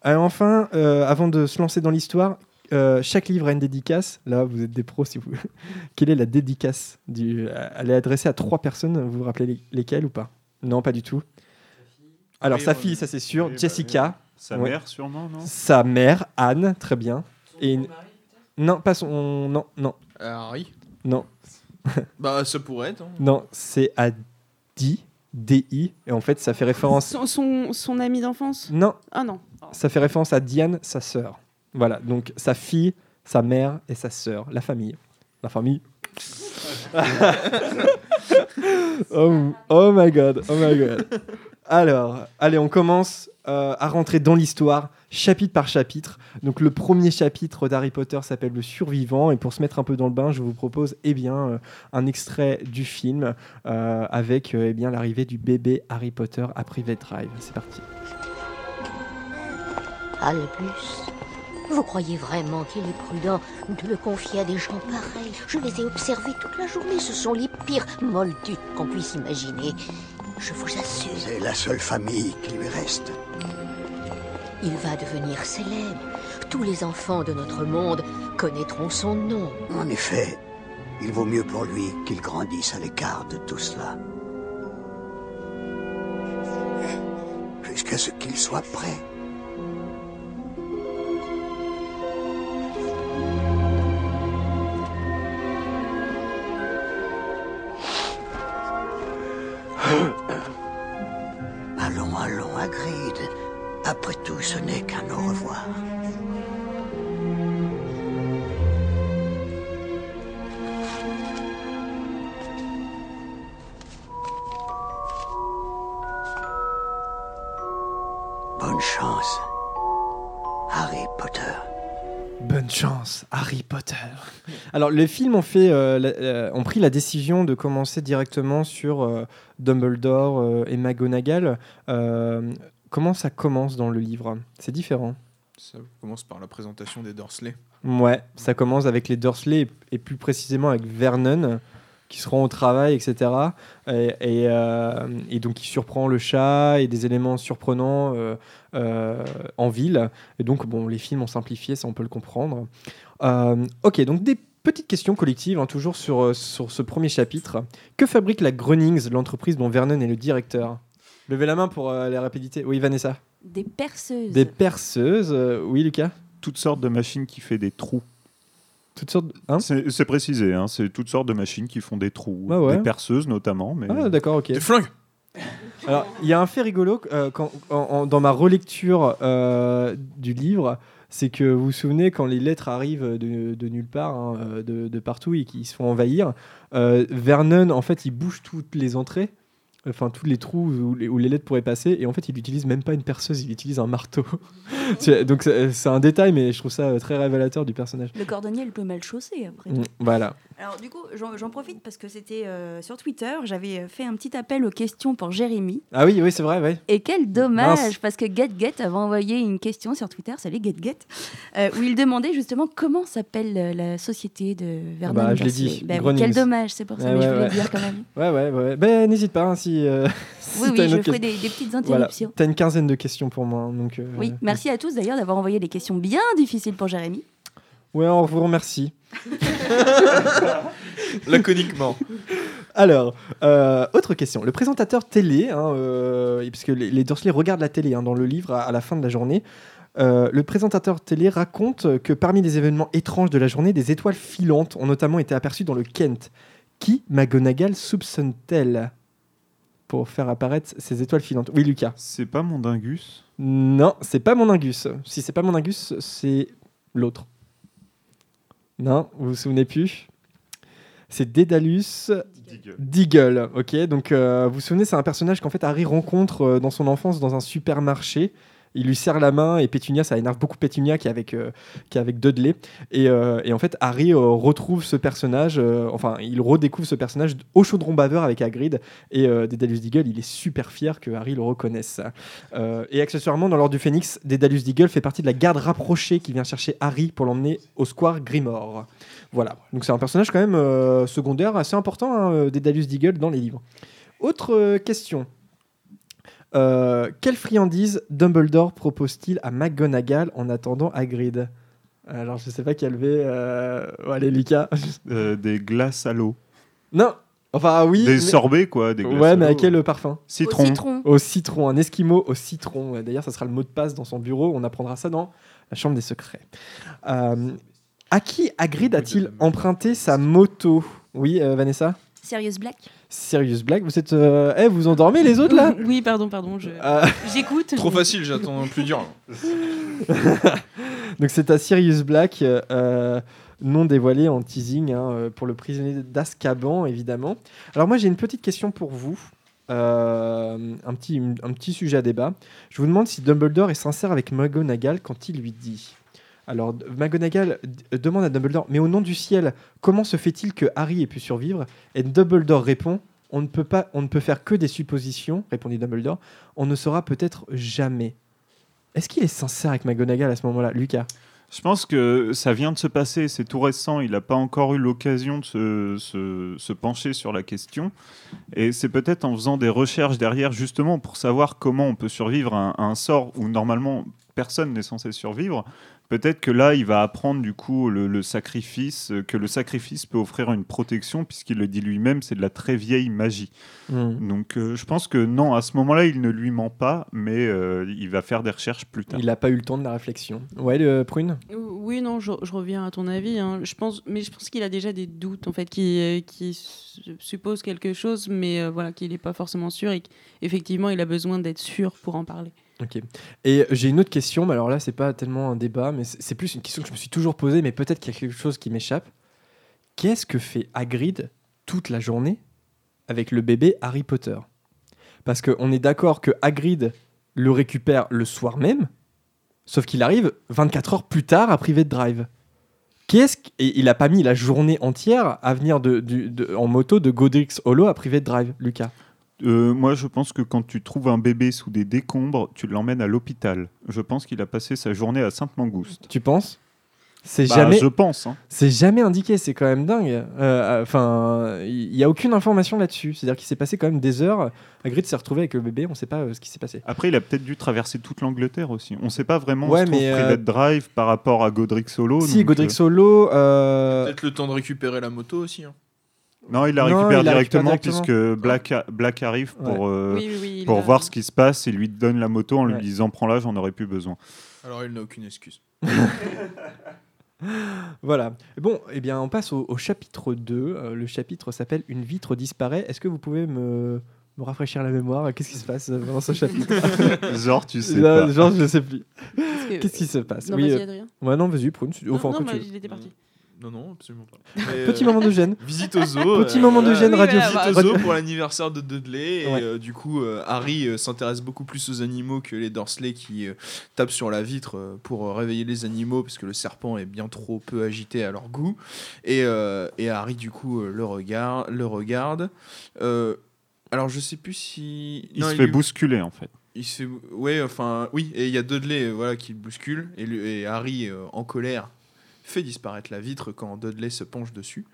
Alors <laughs> enfin, euh, avant de se lancer dans l'histoire, euh, chaque livre a une dédicace. Là, vous êtes des pros si vous. <laughs> Quelle est la dédicace du... Elle est adressée à trois personnes. Vous vous rappelez les- lesquelles ou pas? Non, pas du tout. Alors Oui, sa fille, ça c'est sûr. oui, bah, Jessica, Sa Ouais. mère, sûrement, non sa mère Anne, très bien. Et une- non, pas son. Non, non, Euh, Harry? Non, <laughs> Bah, ça pourrait être. hein. non. C'est Adi, D-I, et en fait, ça fait référence. Son, son, son ami d'enfance? Non, Ah non. ça fait référence à Diane, sa sœur. Voilà, donc sa fille, sa mère et sa sœur, la famille. La famille. <laughs> <laughs> oh, oh my god, oh my god. Alors, allez, on commence euh, à rentrer dans l'histoire, chapitre par chapitre. Donc, le premier chapitre d'Harry Potter s'appelle Le Survivant. Et pour se mettre un peu dans le bain, je vous propose eh bien, euh, un extrait du film euh, avec eh bien, l'arrivée du bébé Harry Potter à Private Drive. C'est parti. Albus, vous croyez vraiment qu'il est prudent de le confier à des gens pareils? Je les ai observés toute la journée. Ce sont les pires moldus qu'on puisse imaginer. Je vous assure, C'est la seule famille qui lui reste. il va devenir célèbre. Tous les enfants de notre monde connaîtront son nom. En effet, il vaut mieux pour lui qu'il grandisse à l'écart de tout cela. Jusqu'à ce qu'il soit prêt. Harry Potter. Alors, les films ont, fait, euh, la- euh, ont pris la décision de commencer directement sur euh, Dumbledore euh, et McGonagall. Euh, comment ça commence dans le livre? C'est différent. Ça commence par la présentation des Dursley. Ouais, ça commence avec les Dursley et, et plus précisément avec Vernon qui seront au travail, etc. Et, et, euh, et donc qui surprend le chat et des éléments surprenants euh, euh, en ville. Et donc, bon, les films ont simplifié, ça on peut le comprendre. Euh, ok, donc des petites questions collectives, hein, toujours sur, euh, sur ce premier chapitre. Que fabrique la Grunnings, l'entreprise dont Vernon est le directeur? Levez la main pour euh, la rapidité. Oui, Vanessa. Des perceuses. Des perceuses. euh, oui, Lucas Toutes sortes de machines qui font des trous. Toutes sortes. de- Hein? C'est c'est précisé, hein, c'est toutes sortes de machines qui font des trous. Ah ouais. Des perceuses notamment. Mais... Ah, d'accord, ok. Des flingues Alors, il y a un fait rigolo euh, quand, en- en- dans ma relecture euh, du livre, c'est que vous vous souvenez quand les lettres arrivent de, de nulle part, hein, euh, de, de partout et qui se font envahir, euh, Vernon, en fait, il bouge toutes les entrées, enfin tous les trous où les, où les lettres pourraient passer, et en fait, il utilise même pas une perceuse, il utilise un marteau. <laughs> Donc c'est un détail, mais je trouve ça très révélateur du personnage. Le cordonnier, il peut mal chausser après. Voilà. Alors du coup, j'en profite parce que c'était euh, sur Twitter, j'avais fait un petit appel aux questions pour Jérémy. Ah oui, oui, c'est vrai, oui. Et quel dommage, parce que GetGet avait envoyé une question sur Twitter, salut GetGet, euh, où il demandait justement comment s'appelle euh, la société de Vernon. Bah, je l'ai dit. Bah, quel dommage, c'est pour ça, que je voulais le dire quand même. <laughs> Ouais, ouais, ouais. Ben, n'hésite pas hein, si. <laughs> oui, oui, je ferai des, petites interruptions. Tu as une quinzaine de questions pour moi. Donc, oui, merci à tous d'ailleurs d'avoir envoyé des questions bien difficiles pour Jérémy. Ouais, on vous remercie. <laughs> Laconiquement. Alors, euh, autre question. Le présentateur télé, hein, euh, puisque les, les, Dursley regardent la télé hein, dans le livre à, la fin de la journée, euh, le présentateur télé raconte que parmi les événements étranges de la journée, des étoiles filantes ont notamment été aperçues dans le Kent. Qui McGonagall soupçonne-t-elle pour faire apparaître ces étoiles filantes? Oui, Lucas. C'est pas mon dingus Non, c'est pas mon dingus. Si c'est pas mon dingus, c'est l'autre. Non, vous vous souvenez plus? C'est Dédalus Deagle. Ok, donc euh, vous vous souvenez, c'est un personnage qu'en fait Harry rencontre euh, dans son enfance dans un supermarché il lui serre la main et Pétunia, ça énerve beaucoup Pétunia qui est avec, euh, qui est avec Dudley. Et, euh, et, en fait, Harry euh, retrouve ce personnage, enfin, il redécouvre ce personnage au chaudron baveur avec Hagrid. Et Dédalus Deagle, il est super fier que Harry le reconnaisse. et accessoirement, dans l'ordre du Phénix, Dédalus Deagle fait partie de la garde rapprochée qui vient chercher Harry pour l'emmener au square Grimore. Voilà, donc c'est un personnage quand même secondaire assez important, hein, Dédalus Deagle, dans les livres. Autre question. Euh, quelle friandise Dumbledore propose-t-il à McGonagall en attendant Hagrid Alors, je sais pas quel V. Euh... allez, Lucas. <laughs> Euh, des glaces à l'eau. Non Enfin, oui. Des sorbets, quoi. Des ouais, mais à quel parfum Citron. Au citron. Au citron. Un esquimau au citron. D'ailleurs, ça sera le mot de passe dans son bureau. On apprendra ça dans la chambre des secrets. Euh, à qui Hagrid a-t-il emprunté sa moto? Oui, Vanessa? Sirius Black Sirius Black, vous êtes. Euh... Eh, vous endormez les autres là Oui, pardon, pardon. Euh. J'écoute. Trop facile, j'attends plus dur. <laughs> Donc c'est à Sirius Black, euh, non dévoilé en teasing hein, euh, pour le prisonnier d'Azkaban, évidemment. Alors moi j'ai une petite question pour vous. un, petit, un petit sujet à débat. Je vous demande si Dumbledore est sincère avec McGonagall quand il lui dit alors, McGonagall demande à Dumbledore, mais au nom du ciel, comment se fait-il que Harry ait pu survivre? Et Dumbledore répond, on ne peut pas, on ne peut faire que des suppositions, répondit Dumbledore. On ne saura peut-être jamais. Est-ce qu'il est sincère avec McGonagall à ce moment-là, Lucas? Je pense que ça vient de se passer, c'est tout récent, il n'a pas encore eu l'occasion de se, pencher sur la question. Et c'est peut-être en faisant des recherches derrière, justement, pour savoir comment on peut survivre à un sort où normalement personne n'est censé survivre, Peut-être que là, il va apprendre du coup le, sacrifice, euh, que le sacrifice peut offrir une protection, puisqu'il le dit lui-même, c'est de la très vieille magie. Hmm. Donc euh, je pense que non, à ce moment-là, il ne lui ment pas, mais euh, il va faire des recherches plus tard. Il n'a pas eu le temps de la réflexion. Ouais, le Prune? Oui, non, je, reviens à ton avis. Hein. Je pense, mais je pense qu'il a déjà des doutes, en fait, qui, qui suppose quelque chose, mais voilà, qu'il n'est pas forcément sûr et qu'effectivement, il a besoin d'être sûr pour en parler. Ok. Et j'ai une autre question, mais alors là, c'est pas tellement un débat, mais c'est plus une question que je me suis toujours posée, mais peut-être qu'il y a quelque chose qui m'échappe. Qu'est-ce que fait Hagrid toute la journée avec le bébé Harry Potter? Parce qu'on est d'accord que Hagrid le récupère le soir même, sauf qu'il arrive 24 heures plus tard à Private Drive. Qu'est-ce Et il a pas mis la journée entière à venir en moto de Godric's Hollow à Private Drive, Lucas? Euh, moi, je pense que quand tu trouves un bébé sous des décombres, tu l'emmènes à l'hôpital. Je pense qu'il a passé sa journée à Sainte-Mangouste. Tu penses? C'est bah, jamais. Je pense. Hein. C'est jamais indiqué. C'est quand même dingue. Euh, euh, enfin, il n'y a aucune information là-dessus. C'est-à-dire qu'il s'est passé quand même des heures. Hagrid s'est retrouvé avec le bébé. On ne sait pas ce qui s'est passé. Après, il a peut-être dû traverser toute l'Angleterre aussi. On ne sait pas vraiment ouais, où se mais Private Drive par rapport à Godric Solo. Si Godric Solo. Peut-être le temps de récupérer la moto aussi. Hein. Non, il la récupère, directement, puisque Black, Black arrive pour, euh, pour voir ce qui se passe et lui donne la moto en lui disant prends-la, j'en aurais plus besoin. Alors il n'a aucune excuse. <laughs> voilà. Bon, eh bien, on passe au, chapitre 2. Euh, le chapitre s'appelle Une vitre disparaît. Est-ce que vous pouvez me, me rafraîchir la mémoire? Qu'est-ce qui se passe dans ce chapitre? <laughs> Genre, tu sais pas. Genre, je sais plus. Qu'est-ce qui se passe? Non, oui, vas-y, Adrien? Ouais, non, vas-y, prune. Non, non, bah, il était parti. Non, non, absolument pas. <laughs> Petit moment de gêne. Visite au zoo. Petit moment de gêne, radio. Visite au zoo pour l'anniversaire de Dudley. Et du coup, Harry s'intéresse beaucoup plus aux animaux que les Dursley qui tapent sur la vitre pour réveiller les animaux parce que le serpent est bien trop peu agité à leur goût. Et, et Harry, du coup, le regarde. Le regarde. alors, je sais plus si. Il se fait bousculer en fait il se ouais enfin oui et il y a Dudley voilà qui le bouscule et, et Harry euh, en colère fait disparaître la vitre quand Dudley se penche dessus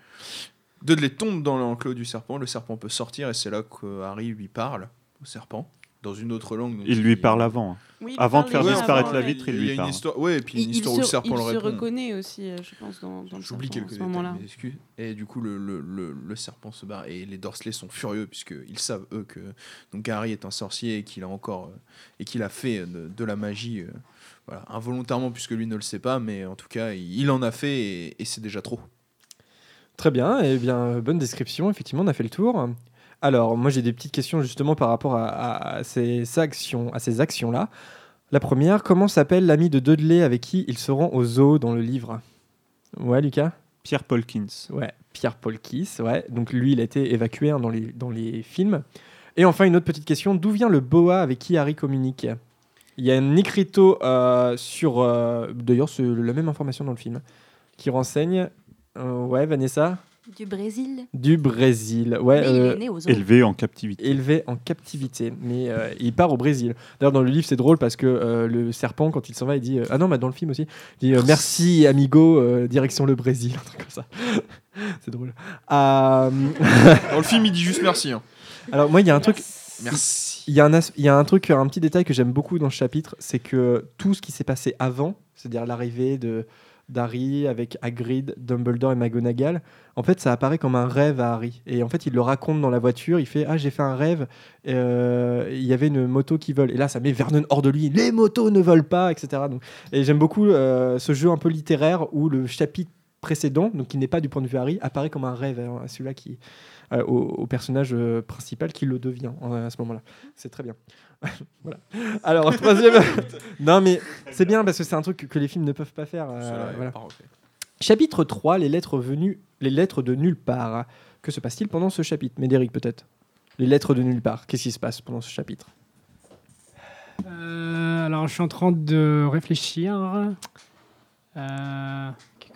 Dudley tombe dans l'enclos du serpent le serpent peut sortir et c'est là que Harry lui parle au serpent dans une autre langue. il lui parle avant. avant de faire disparaître la vitre, il lui parle. Histoire, ouais, et puis une histoire où le serpent le répond. Il se reconnaît aussi, euh, je pense, dans, dans J'oublie quelques détails, excuses. Et du coup, le, le, le, serpent se barre et les Dorsley sont furieux puisqu'ils savent, eux, que donc Harry est un sorcier et qu'il a encore euh, et qu'il a fait de, la magie. Euh, voilà, involontairement puisque lui ne le sait pas, mais en tout cas, il, en a fait et, et c'est déjà trop. Très bien, et eh bien bonne description. Effectivement, on a fait le tour. Alors, moi, j'ai des petites questions justement par rapport à, ces actions, à ces actions-là. La première, comment s'appelle l'ami de Dudley avec qui ils seront au zoo dans le livre? Ouais, Lucas? Pierre Polkins. Ouais, Pierre Polkins, ouais. Donc lui, il a été évacué hein, dans, les, dans les films. Et enfin, une autre petite question, d'où vient le boa avec qui Harry communique? Il y a un écriteau euh, sur... Euh, d'ailleurs, c'est la même information dans le film, qui renseigne... Euh, ouais, Vanessa du Brésil Du Brésil, ouais. Euh, élevé en captivité. Élevé en captivité, mais euh, il part au Brésil. D'ailleurs, dans le livre, c'est drôle parce que euh, le serpent, quand il s'en va, il dit Ah non, mais dans le film aussi, il dit <laughs> Merci, amigo, direction le Brésil, <laughs> un truc comme ça. <laughs> c'est drôle. dans le film, il dit juste merci. Hein. Alors, moi, il y a un truc. Merci. Il y, a un truc, un petit détail que j'aime beaucoup dans ce chapitre, c'est que tout ce qui s'est passé avant, c'est-à-dire l'arrivée de d'Harry avec Hagrid, Dumbledore et McGonagall, en fait, ça apparaît comme un rêve à Harry. Et en fait, il le raconte dans la voiture. Il fait Ah, j'ai fait un rêve. Euh, il y avait une moto qui vole. Et là, ça met Vernon hors de lui. Les motos ne volent pas, etc. Donc, et j'aime beaucoup euh, ce jeu un peu littéraire où le chapitre précédent, qui n'est pas du point de vue Harry, apparaît comme un rêve à celui-là qui, euh, au, personnage principal qui le devient à ce moment-là. C'est très bien. <laughs> voilà. Alors, troisième. <laughs> non, mais c'est bien parce que c'est un truc que les films ne peuvent pas faire. Euh, chapitre 3, les lettres venues, les lettres de nulle part. Que se passe-t-il pendant ce chapitre? Médéric, peut-être Les lettres de nulle part. Qu'est-ce qui se passe pendant ce chapitre? Euh, Alors, je suis en train de réfléchir. Euh,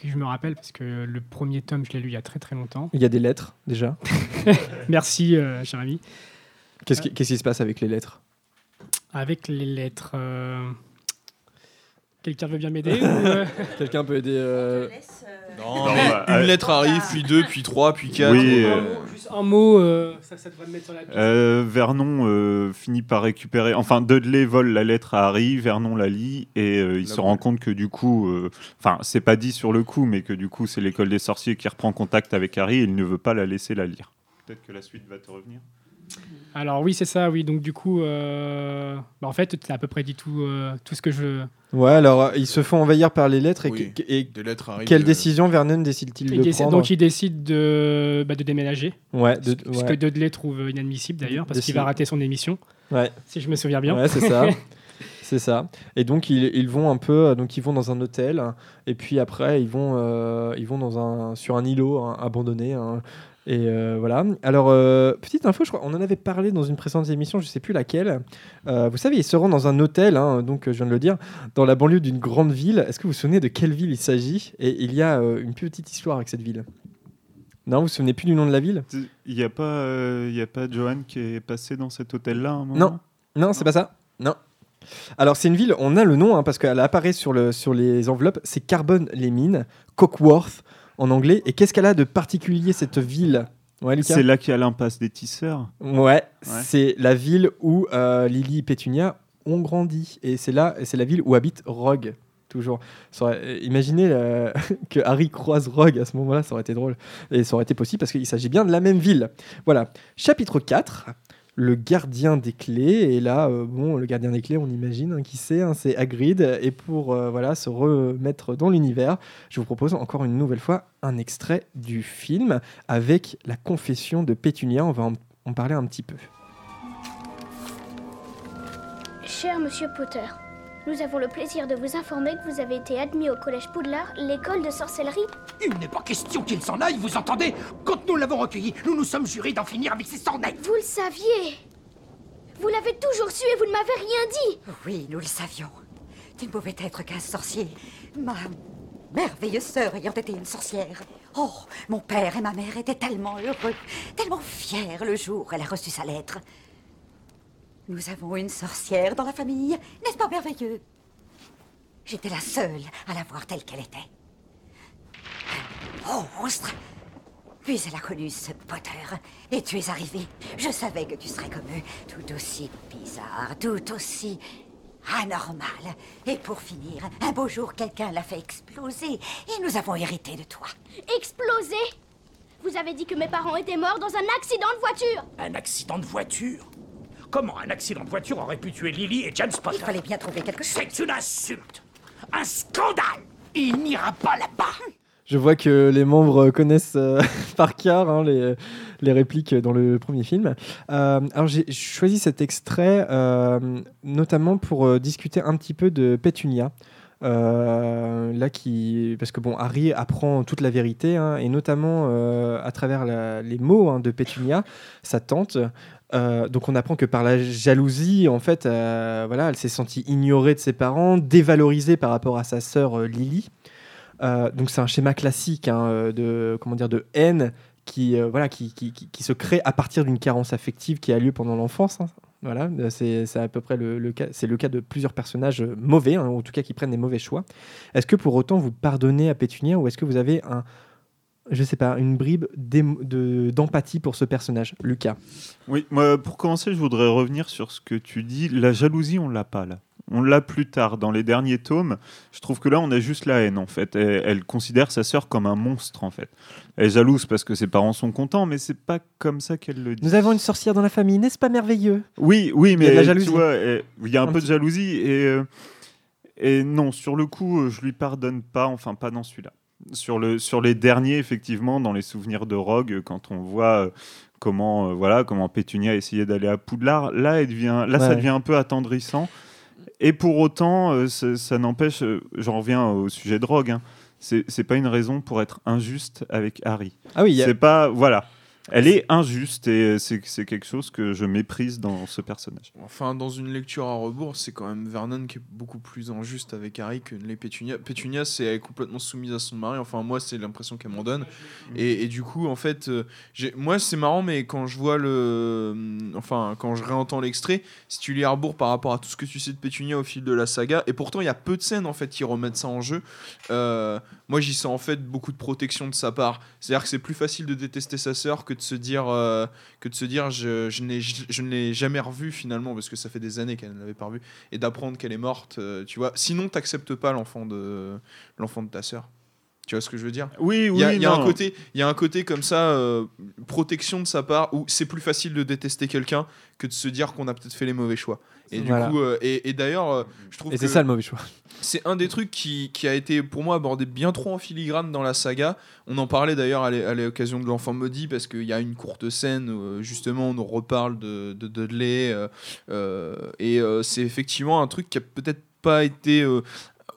que je me rappelle parce que le premier tome, je l'ai lu il y a très très longtemps. Il y a des lettres déjà? <laughs> Merci, cher ami. Qu'est-ce qui, se passe avec les lettres? Avec les lettres. Euh, quelqu'un veut bien m'aider <laughs> euh, Quelqu'un peut aider. Euh, non, bah, une lettre arrive, puis deux, puis trois, puis quatre. Oui, Juste un mot, ça, ça devrait me mettre sur la piste. Vernon finit par récupérer. Enfin, Dudley vole la lettre à Harry, Vernon la lit, et il se rend compte que du coup. Enfin, c'est pas dit sur le coup, mais que du coup, c'est l'école des sorciers qui reprend contact avec Harry et il ne veut pas la laisser la lire. Peut-être que la suite va te revenir. Alors oui, c'est ça, oui. Donc du coup, euh, bah, en fait, tu as à peu près dit tout, euh, tout ce que je... Ouais, alors euh, ils se font envahir par les lettres. Et, quelle décision Vernon décide-t-il de prendre Donc il décide de, bah, de déménager. Ouais. De, ce, que Dudley trouve inadmissible d'ailleurs, parce qu'il va rater son émission. Ouais. Si je me souviens bien. Ouais, c'est ça. <laughs> C'est ça. Et donc ils, ils, vont un peu, donc ils vont dans un hôtel, et puis après ils vont, ils vont dans un, sur un îlot hein, abandonné. Hein. Et euh, voilà. Alors, euh, petite info, je crois, on en avait parlé dans une précédente émission, je ne sais plus laquelle. Euh, vous savez, ils seront dans un hôtel, hein, donc je viens de le dire, dans la banlieue d'une grande ville. Est-ce que vous vous souvenez de quelle ville il s'agit? Et il y a une petite histoire avec cette ville. Non, vous vous souvenez plus du nom de la ville? Il n'y a pas, il a pas Johan qui est passé dans cet hôtel-là Non, non, c'est pas ça. Non. Alors c'est une ville, on a le nom hein, parce qu'elle apparaît sur, le, sur les enveloppes. C'est Carbon les mines, Cockworth en anglais. Et qu'est-ce qu'elle a de particulier cette ville? C'est là qu'il y a l'impasse des tisseurs. Ouais, c'est la ville où euh, Lily et Pétunia ont grandi. Et c'est là, c'est la ville où habite Rogue. Toujours. imaginez euh, <laughs> que Harry croise Rogue à ce moment-là, ça aurait été drôle. Et ça aurait été possible parce qu'il s'agit bien de la même ville. Voilà. Chapitre 4 le gardien des clés. Et là, euh, bon, le gardien des clés, on imagine hein, qui c'est, hein, c'est Hagrid. Et pour euh, voilà se remettre dans l'univers, je vous propose encore une nouvelle fois un extrait du film avec la confession de Pétunia. On va en, parler un petit peu. Cher Monsieur Potter, Nous avons le plaisir de vous informer que vous avez été admis au collège Poudlard, l'école de sorcellerie. Il n'est pas question qu'il s'en aille, vous entendez? Quand nous l'avons recueilli, nous nous sommes jurés d'en finir avec ces sornettes. Vous le saviez Vous l'avez toujours su et vous ne m'avez rien dit Oui, nous le savions. Tu ne pouvais être qu'un sorcier. Ma merveilleuse sœur ayant été une sorcière. Oh, mon père et ma mère étaient tellement heureux, tellement fiers le jour où elle a reçu sa lettre. Nous avons une sorcière dans la famille, n'est-ce pas merveilleux? J'étais la seule à la voir telle qu'elle était. Oh, monstre Puis elle a connu ce Potter, et tu es arrivé. Je savais que tu serais comme eux, tout aussi bizarre, tout aussi anormal. Et pour finir, un beau jour, quelqu'un l'a fait exploser, et nous avons hérité de toi. Exploser? Vous avez dit que mes parents étaient morts dans un accident de voiture Un accident de voiture? Comment un accident de voiture aurait pu tuer Lily et James Potter Il fallait bien trouver quelque chose. C'est une insulte Un scandale Il n'ira pas là-bas Je vois que les membres connaissent euh, <laughs> par cœur hein, les, les, répliques dans le premier film. Euh, alors j'ai choisi cet extrait euh, notamment pour euh, discuter un petit peu de Pétunia. Euh, là qui parce que bon Harry apprend toute la vérité hein, et notamment euh, à travers la, les mots hein, de Pétunia sa tante euh, donc on apprend que par la jalousie en fait euh, voilà elle s'est sentie ignorée de ses parents dévalorisée par rapport à sa sœur euh, Lily donc c'est un schéma classique hein, de comment dire de haine qui voilà qui, qui, qui- se crée à partir d'une carence affective qui a lieu pendant l'enfance hein. Voilà, c'est à peu près le, cas. C'est le cas de plusieurs personnages mauvais, hein, en tout cas qui prennent des mauvais choix. Est-ce que pour autant vous pardonnez à Pétunia ou est-ce que vous avez un, je sais pas, une bribe de- d'empathie pour ce personnage, Lucas Oui, moi, pour commencer, je voudrais revenir sur ce que tu dis. La jalousie, on l'a pas là. On l'a plus tard, dans les derniers tomes. Je trouve que là, on a juste la haine, en fait. Elle, elle considère sa sœur comme un monstre, en fait. Elle est jalouse parce que ses parents sont contents, mais c'est pas comme ça qu'elle le dit. Nous avons une sorcière dans la famille, n'est-ce pas merveilleux? Oui, oui, Il mais la tu vois, il y a un, Un peu petit- de jalousie et, euh, et non, sur le coup, je lui pardonne pas, enfin pas dans celui-là. Sur, le, sur les derniers, effectivement, dans les souvenirs de Rogue, quand on voit euh, comment, euh, voilà, comment Pétunia a essayé d'aller à Poudlard, là, elle devient, là ça devient un peu attendrissant. Et pour autant, euh, ça, ça n'empêche, euh, j'en reviens au sujet de Rogue, hein, c'est pas une raison pour être injuste avec Harry. Ah oui, a- C'est pas, voilà. Elle est injuste et euh, c'est quelque chose que je méprise dans ce personnage. Enfin, dans une lecture à rebours, c'est quand même Vernon qui est beaucoup plus injuste avec Harry que les Pétunia. Pétunia, c'est elle est complètement soumise à son mari. Enfin, moi, c'est l'impression qu'elle m'en donne. Et, du coup, en fait, euh, moi, c'est marrant, mais quand je vois le. Enfin, quand je réentends l'extrait, si tu lis à rebours par rapport à tout ce que tu sais de Pétunia au fil de la saga, et pourtant, il y a peu de scènes, en fait, qui remettent ça en jeu. euh, moi, j'y sens, en fait, beaucoup de protection de sa part. C'est-à-dire que c'est plus facile de détester sa sœur que de se dire, euh, que de se dire je, je, n'ai- je ne l'ai jamais revue finalement, parce que ça fait des années qu'elle ne l'avait pas revue, et d'apprendre qu'elle est morte, euh, tu vois. Sinon, t'acceptes pas l'enfant de, l'enfant de ta sœur. Tu vois ce que je veux dire? Oui, Il y a, oui, il y a un côté, il y a un côté comme ça, euh, protection de sa part, où c'est plus facile de détester quelqu'un que de se dire qu'on a peut-être fait les mauvais choix. Et du coup, euh, et, et d'ailleurs, euh, je trouve Et c'est ça le mauvais choix. c'est un des trucs qui, qui a été pour moi abordé bien trop en filigrane dans la saga. On en parlait d'ailleurs à l'occasion de l'enfant maudit parce qu'il y a une courte scène où justement on nous reparle de, de Dudley et c'est effectivement un truc qui a peut-être pas été euh,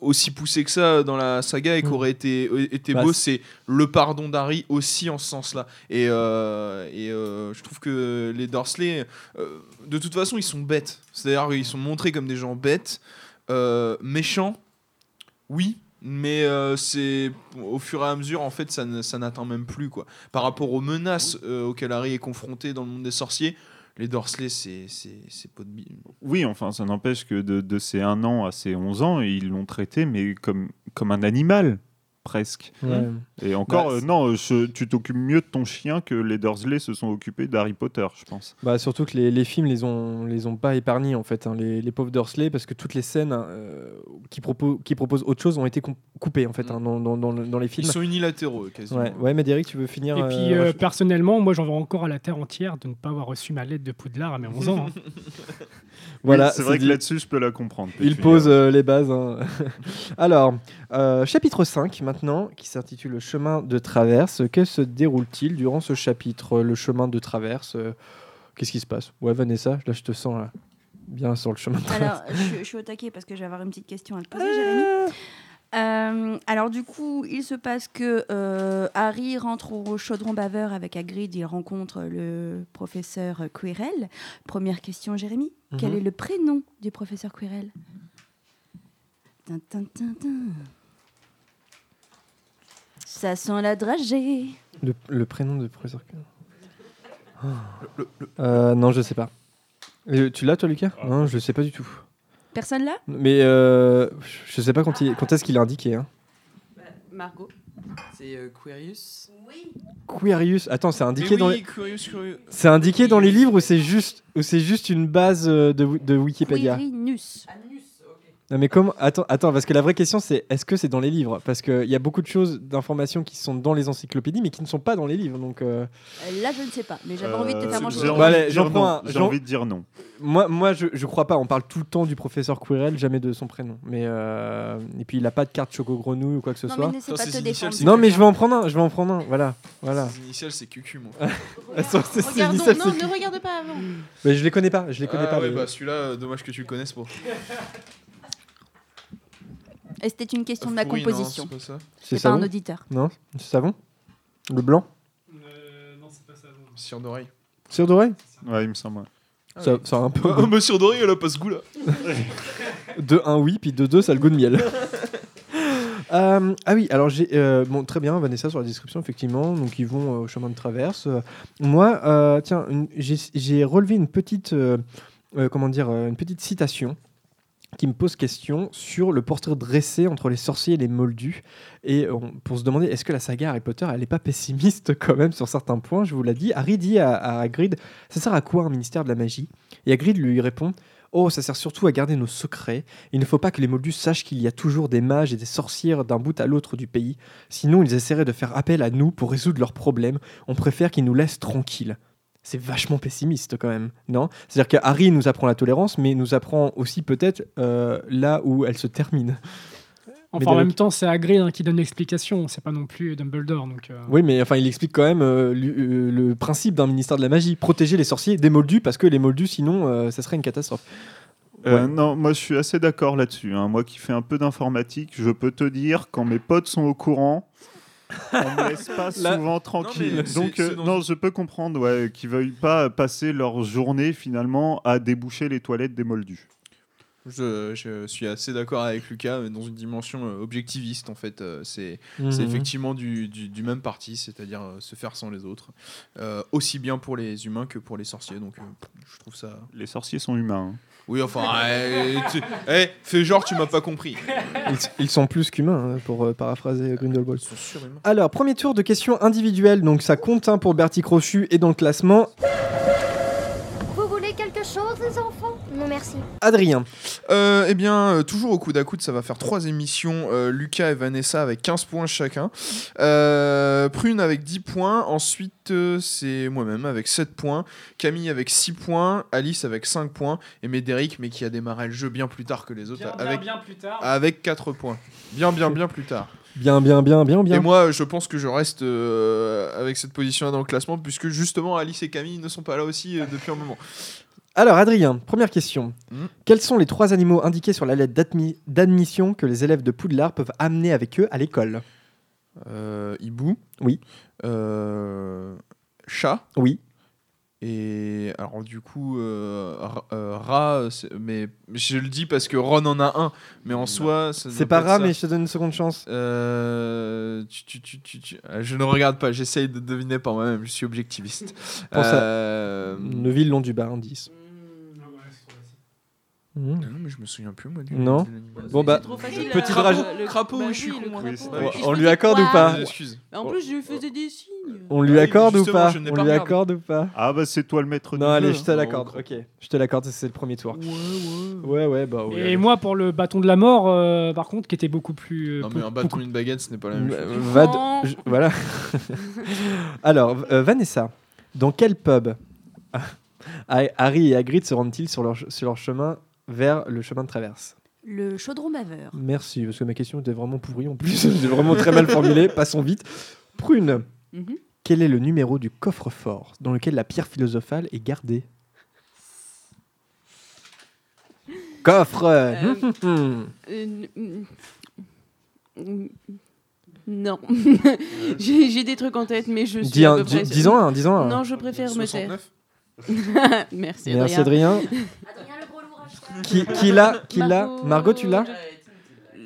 aussi poussé que ça dans la saga et qui Mm. aurait été, euh, été Bah, beau, c'est- le pardon d'Harry aussi en ce sens-là. Et, euh, et euh, je trouve que les Dursley, euh, de toute façon, ils sont bêtes. C'est-à-dire qu'ils sont montrés comme des gens bêtes, méchants, oui. Mais euh, c'est au fur et à mesure, en fait, ça, n'atteint même plus quoi. Par rapport aux menaces euh, auxquelles Harry est confronté dans le monde des sorciers, les Dursley, c'est pas de Oui, enfin, ça n'empêche que de, de ses 1 an à ses 11 ans, ils l'ont traité, mais comme, comme un animal, presque. Ouais. Et encore, Bah, euh, non, je- tu t'occupes mieux de ton chien que les Dursley se sont occupés d'Harry Potter, je pense. Bah, surtout que les, les films les ont, les ont pas épargnés en fait, hein, les, les pauvres Dursley, parce que toutes les scènes euh, qui, proposent, qui proposent autre chose ont été coupées en fait hein, dans, dans, dans dans les Ils films. sont unilatéraux quasiment. Ouais, ouais Médéric, tu veux finir Et euh, puis, euh, personnellement, moi, j'en veux encore à la terre entière de ne pas avoir reçu ma lettre de Poudlard à mes 11 ans. hein. <laughs> Voilà, Oui, c'est vrai dit. que là-dessus, je peux la comprendre. Il pose euh, les bases. hein. <laughs> Alors, euh, chapitre 5 maintenant, qui s'intitule Le chemin de traverse. Que se déroule-t-il durant ce chapitre Le chemin de traverse, euh, qu'est-ce qui se passe? Ouais, Vanessa, là je te sens là. bien sur le chemin de Alors, traverse. je, je suis au taquet parce que je vais avoir une petite question à te poser, Jérémy. Euh, alors du coup, il se passe que euh, Harry rentre au chaudron baveur avec Hagrid, il rencontre le professeur Quirrell. Première question, Jérémy. Quel Mhm. est le prénom du professeur Quirrell? Tin, tin, tin, tin. Ça sent la dragée. Le, le prénom de professeur. Oh. Euh, non, je sais pas. Euh, tu l'as toi, Lucas? Non, je sais pas du tout. Personne là? Mais euh, je sais pas quand, il- quand est-ce qu'il est indiqué. Hein. Margot. C'est euh, Quirius Quirius. Attends, c'est indiqué Mais dans oui, les. Curious, Curious. C'est indiqué dans les livres ou c'est juste ou c'est juste une base euh, de, de Wikipédia? Quirinus. Non mais comment Attends, attends, parce que la vraie question c'est est-ce que c'est dans les livres? Parce qu'il y a beaucoup de choses, d'informations qui sont dans les encyclopédies, mais qui ne sont pas dans les livres. Donc euh, Euh, Là, je ne sais pas, mais j'avais envie de te faire manger. J'ai Bah, envie, allez, de j'en dire prends non. un, J'ai j'en- envie de dire non. moi, moi, je, je crois pas. On parle tout le temps du professeur Quirrell, jamais de son prénom. Mais euh, et puis il a pas de carte choco grenouille ou quoi que ce Non, soit. mais pas te initial, Non, mais je vais en prendre un. Je vais en prendre un. Voilà, voilà. Ses initiales, c'est QQ, <laughs> c'est Regardons, initial, non, c'est- ne regarde pas avant. Mais je les connais pas. Je les connais ah, pas. ouais, mais- bah celui-là, euh, dommage que tu le connaisses pas. Et c'était une question de ma Pourri, non, composition. c'est pas ça. C'est un savon auditeur. Non, c'est savon. Le blanc. Euh, non, c'est pas ça. non. Cire d'oreille. Cire d'oreille. Ouais, il me semble. ouais. Ah Ça, oui. ça a un peu. Ah, mais cire d'oreille, elle a pas ce goût-là. <laughs> De 1 oui, puis de 2 ça a le goût de miel. <laughs> Euh, ah oui, alors j'ai euh, bon très bien Vanessa sur la description effectivement, donc ils vont euh, au chemin de traverse. Euh, moi, euh, tiens, une- j'ai j'ai relevé une petite euh, euh, comment dire euh, une petite citation qui me pose question sur le portrait dressé entre les sorciers et les moldus et pour se demander est-ce que la saga Harry Potter elle est pas pessimiste <laughs> quand même sur certains points. Je vous l'ai dit, Harry dit à, à Hagrid ça sert à quoi un ministère de la magie? Et Hagrid lui répond Oh, ça sert surtout à garder nos secrets. Il ne faut pas que les Moldus sachent qu'il y a toujours des mages et des sorcières d'un bout à l'autre du pays. Sinon, ils essaieraient de faire appel à nous pour résoudre leurs problèmes. On préfère qu'ils nous laissent tranquilles. C'est vachement pessimiste quand même, non? C'est-à-dire que Harry nous apprend la tolérance, mais nous apprend aussi peut-être euh, là où elle se termine. Enfin, en même temps, c'est Hagrid hein, qui donne l'explication, c'est pas non plus Dumbledore. Donc, euh, Oui, mais enfin, il explique quand même euh, euh, le principe d'un ministère de la magie protéger les sorciers des Moldus parce que les Moldus, sinon, euh, ça serait une catastrophe. Euh, Ouais. Non, moi je suis assez d'accord là-dessus. hein. Moi qui fais un peu d'informatique, je peux te dire quand mes potes sont au courant, on me laisse pas <laughs> Là- souvent tranquille. Donc euh, non, je peux comprendre ouais, qu'ils veuillent pas passer leur journée finalement à déboucher les toilettes des moldus. Je, je suis assez d'accord avec Lucas, mais dans une dimension euh, objectiviste en fait. euh, c'est Mhm. c'est effectivement du, du- du même parti, c'est-à-dire euh, se faire sans les autres. Euh, aussi bien pour les humains que pour les sorciers. Donc euh, je trouve ça. Les sorciers sont humains. hein. Oui, enfin, eh, tu- eh, fais genre, tu m'as pas compris. Ils, ils sont plus qu'humains, hein, pour euh, paraphraser Grindelwald. Ils sont surhumains. Alors, premier tour de questions individuelles, donc ça compte hein, pour Bertie Crochu et dans le classement. Vous voulez quelque chose, les enfants Non, merci. Adrien, Euh, eh bien, euh, toujours au coude à coude, ça va faire trois émissions. euh, Lucas et Vanessa avec 15 points chacun. Euh, Prune avec 10 points. Ensuite, euh, c'est moi-même avec 7 points. Camille avec 6 points. Alice avec 5 points. Et Médéric, mais qui a démarré le jeu bien plus tard que les autres, bien, bien, avec, bien plus tard. avec 4 points. Bien, bien, bien plus tard. bien, bien, bien, bien, bien. Et moi, je pense que je reste euh, avec cette position-là dans le classement, puisque justement, Alice et Camille ne sont pas là aussi euh, depuis un moment. Alors, Adrien, première question. Hmm. Quels sont les trois animaux indiqués sur la lettre d'admi- d'admission que les élèves de Poudlard peuvent amener avec eux à l'école? Euh, hibou. Oui. Euh, chat. Oui. Et alors du coup, euh, ra- euh, rat, c'est- mais je le dis parce que Ron en a un, mais en soi, ça C'est doit pas être rare, ça. mais je te donne une seconde chance. Euh, tu- tu- tu- tu- tu- euh, Je ne regarde pas, j'essaye de deviner par moi-même, je suis objectiviste. Pense à- Euh, Neuville, long du bas, indice. Hmm. Non, mais je me souviens plus moi du Non. Bon, bah, facile. Petit rage- le- Crapaud, bah oui, je suis oui, con. crapaud. Oui, On lui accorde ou pas Excuse. En plus, je lui faisais des signes. On lui Ah accorde ou pas On lui accorde ou pas Ah bah c'est toi le maître Non, allez, je te l'accorde. Ok, je te l'accorde, c'est le premier tour. Ouais, Ouais, ouais, bah ouais. Et moi, pour le bâton de la mort, euh, par contre, qui était beaucoup plus. euh, Non mais un bâton et une baguette, ce n'est pas la même chose. Euh, va je- Voilà. <laughs> Alors, euh, Vanessa, dans quel pub Harry et Hagrid se rendent-ils sur leur, sur leur chemin vers le chemin de traverse Le chaudron baveur. Merci, parce que ma question était vraiment pourrie en plus. <laughs> J'ai vraiment très mal formulé. Passons vite. Prune, Mhm. quel est le numéro du coffre-fort dans lequel la pierre philosophale est gardée? Coffre. Euh, Hum, <laughs> Euh, n- n- Non. <laughs> j'ai j'ai des trucs en tête, mais je suis. Dis à un- peu dis- près- dis-en un, dis-en un. Non, je préfère me taire. 69 Merci, Merci Adrien. Qui qui l'a Qui l'a Margot, tu l'as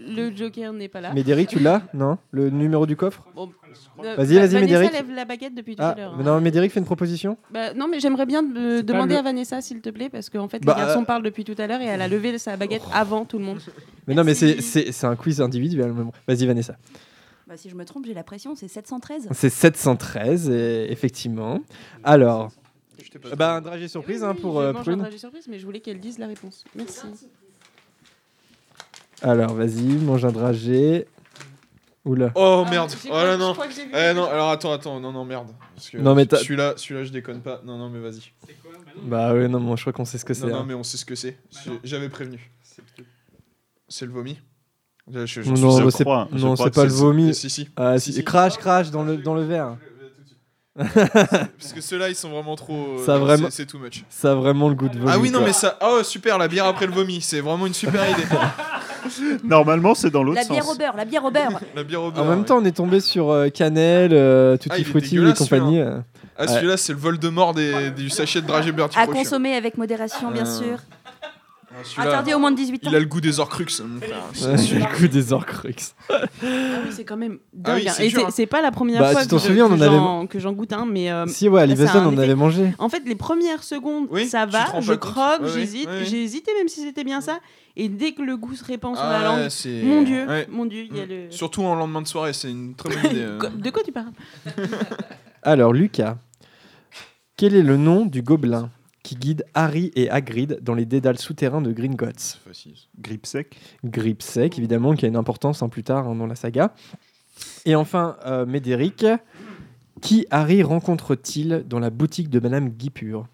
Le Joker n'est pas là. Médéric, tu l'as Non Le numéro du coffre Bon, euh, Vas-y, Va- vas-y, Vanessa Médéric. lève la baguette depuis tout Ah, à l'heure. non, Médéric fait une proposition Bah, non, mais j'aimerais bien euh, demander le- à Vanessa, s'il te plaît, parce qu'en fait, Bah, les garçons euh, parlent depuis tout à l'heure et elle a levé sa baguette avant tout le monde. Mais non, mais c'est- c'est c'est un quiz individuel. Vas-y, Vanessa. Bah, si je me trompe, j'ai la pression, c'est 713. C'est 713, et- effectivement. Alors, bah, un dragé surprise hein, pour, euh, mange Prune. un dragé surprise, mais je voulais qu'elle dise la réponse. Merci. Alors, vas-y, mange un dragé. Oula. Oh merde. j'ai Oh cru- là je non. crois que j'ai vu Eh non, alors attends, attends, non non merde. Parce que Non, mais t'as- celui-là, celui-là je déconne pas. Non non mais vas-y. Bah ouais, non, moi je crois qu'on sait ce que c'est. Non non hein. mais on sait ce que c'est. J'ai- J'avais prévenu. C'est le vomi. Je- je- je Non, suis non, sûr. bah, c'est crois, je non, crois c'est que pas le c'est- vomi. Si, si. Ah, Si, si. si. Crash, crash dans le, dans le verre. <laughs> Parce que ceux-là ils sont vraiment trop. Ça a non, vraiment- c'est- C'est too much. Ça a vraiment le goût de vomi. Ah oui non quoi. mais ça. Oh super la bière après le vomi. C'est vraiment une super idée. <laughs> Normalement, c'est dans l'autre La sens. bière au beurre, la bière au beurre. <laughs> La bière au beurre. En même ouais. temps, on est tombé sur euh, cannelle, euh, tutti Ah, frutti et compagnie. celui-là. euh. Ah celui-là c'est le vol de mort des, du sachet de dragé beurre À consommer avec modération, bien Euh, sûr. Ah, Interdit aux moins de 18 ans. Il a le goût des Orcrux mon frère. C'est Ouais, le coup des Orcrux. Ah oui, c'est quand même Ah oui, dingue. hein. c'est Et dur, c'est- hein. c'est pas la première Bah, fois tu t'en que je- souviens, on que en avait- j'en- que j'en goûte un, mais. euh, Si, ouais, à ça a Livingston, un on effet- avait mangé. En fait, les premières secondes, Oui, ça tu va, rends je pas compte. croque, Ouais, ouais, j'hésite. ouais, ouais. J'ai hésité même si c'était bien ça. Et dès que le goût se répand sur Ah la langue, c'est- mon Dieu, ouais. mon Dieu, il y a le. Surtout en lendemain de soirée, c'est une très bonne <laughs> idée. euh. Quoi- De quoi tu parles? Alors, Lucas, quel est le nom du gobelin? Qui guide Harry et Hagrid dans les dédales souterrains de Gringotts. Gripsec. Gripsec, évidemment, qui a une importance hein, plus tard hein, dans la saga. Et enfin, euh, Médéric, qui Harry rencontre-t-il dans la boutique de Madame Guipure?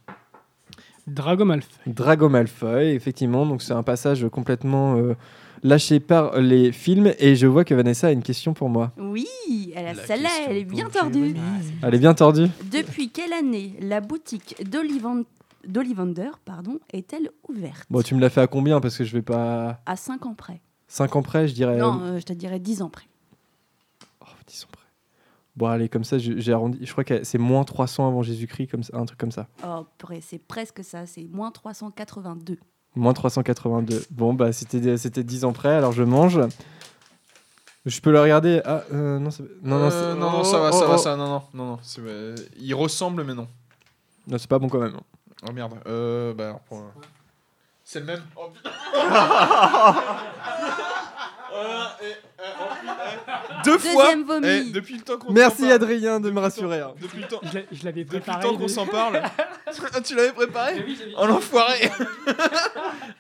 Drago Malfoy. Drago Malfoy, effectivement. Donc c'est un passage complètement euh, lâché par les films. Et je vois que Vanessa a une question pour moi. Oui, elle a La celle-là, elle est bien tordue. Elle est bien tordue? Depuis quelle année la boutique d'Ollivan- d'Ollivander pardon, est-elle ouverte Bon, tu me l'as fait à combien Parce que je vais pas. À 5 ans près. 5 ans près, je dirais. Non, euh, je te dirais 10 ans près. Oh, 10 ans près. Bon, allez, comme ça, j'ai arrondi. Je crois que c'est moins 300 avant Jésus-Christ, comme ça, un truc comme ça. Oh, c'est presque ça, c'est moins 382. Moins 382. Bon, bah, c'était c'était 10 ans près, alors je mange. Je peux le regarder. Ah, euh, non, non, non, Euh, non, non, ça oh, va, oh, ça va, oh. ça, non, non, non, non. euh, il ressemble, mais non. Non, c'est pas bon quand même. Oh merde. Euh, bah, alors, pour, euh, C'est le même. Oh, putain. <laughs> Deux fois. Deuxième vomi. Eh, depuis le temps qu'on Merci s'en parle. Adrien de me rassurer. hein. Depuis le temps. Je l'ai- je l'avais Depuis le préparé. temps qu'on de- s'en parle. Ah, <laughs> tu l'avais préparé <laughs> Oh l'enfoiré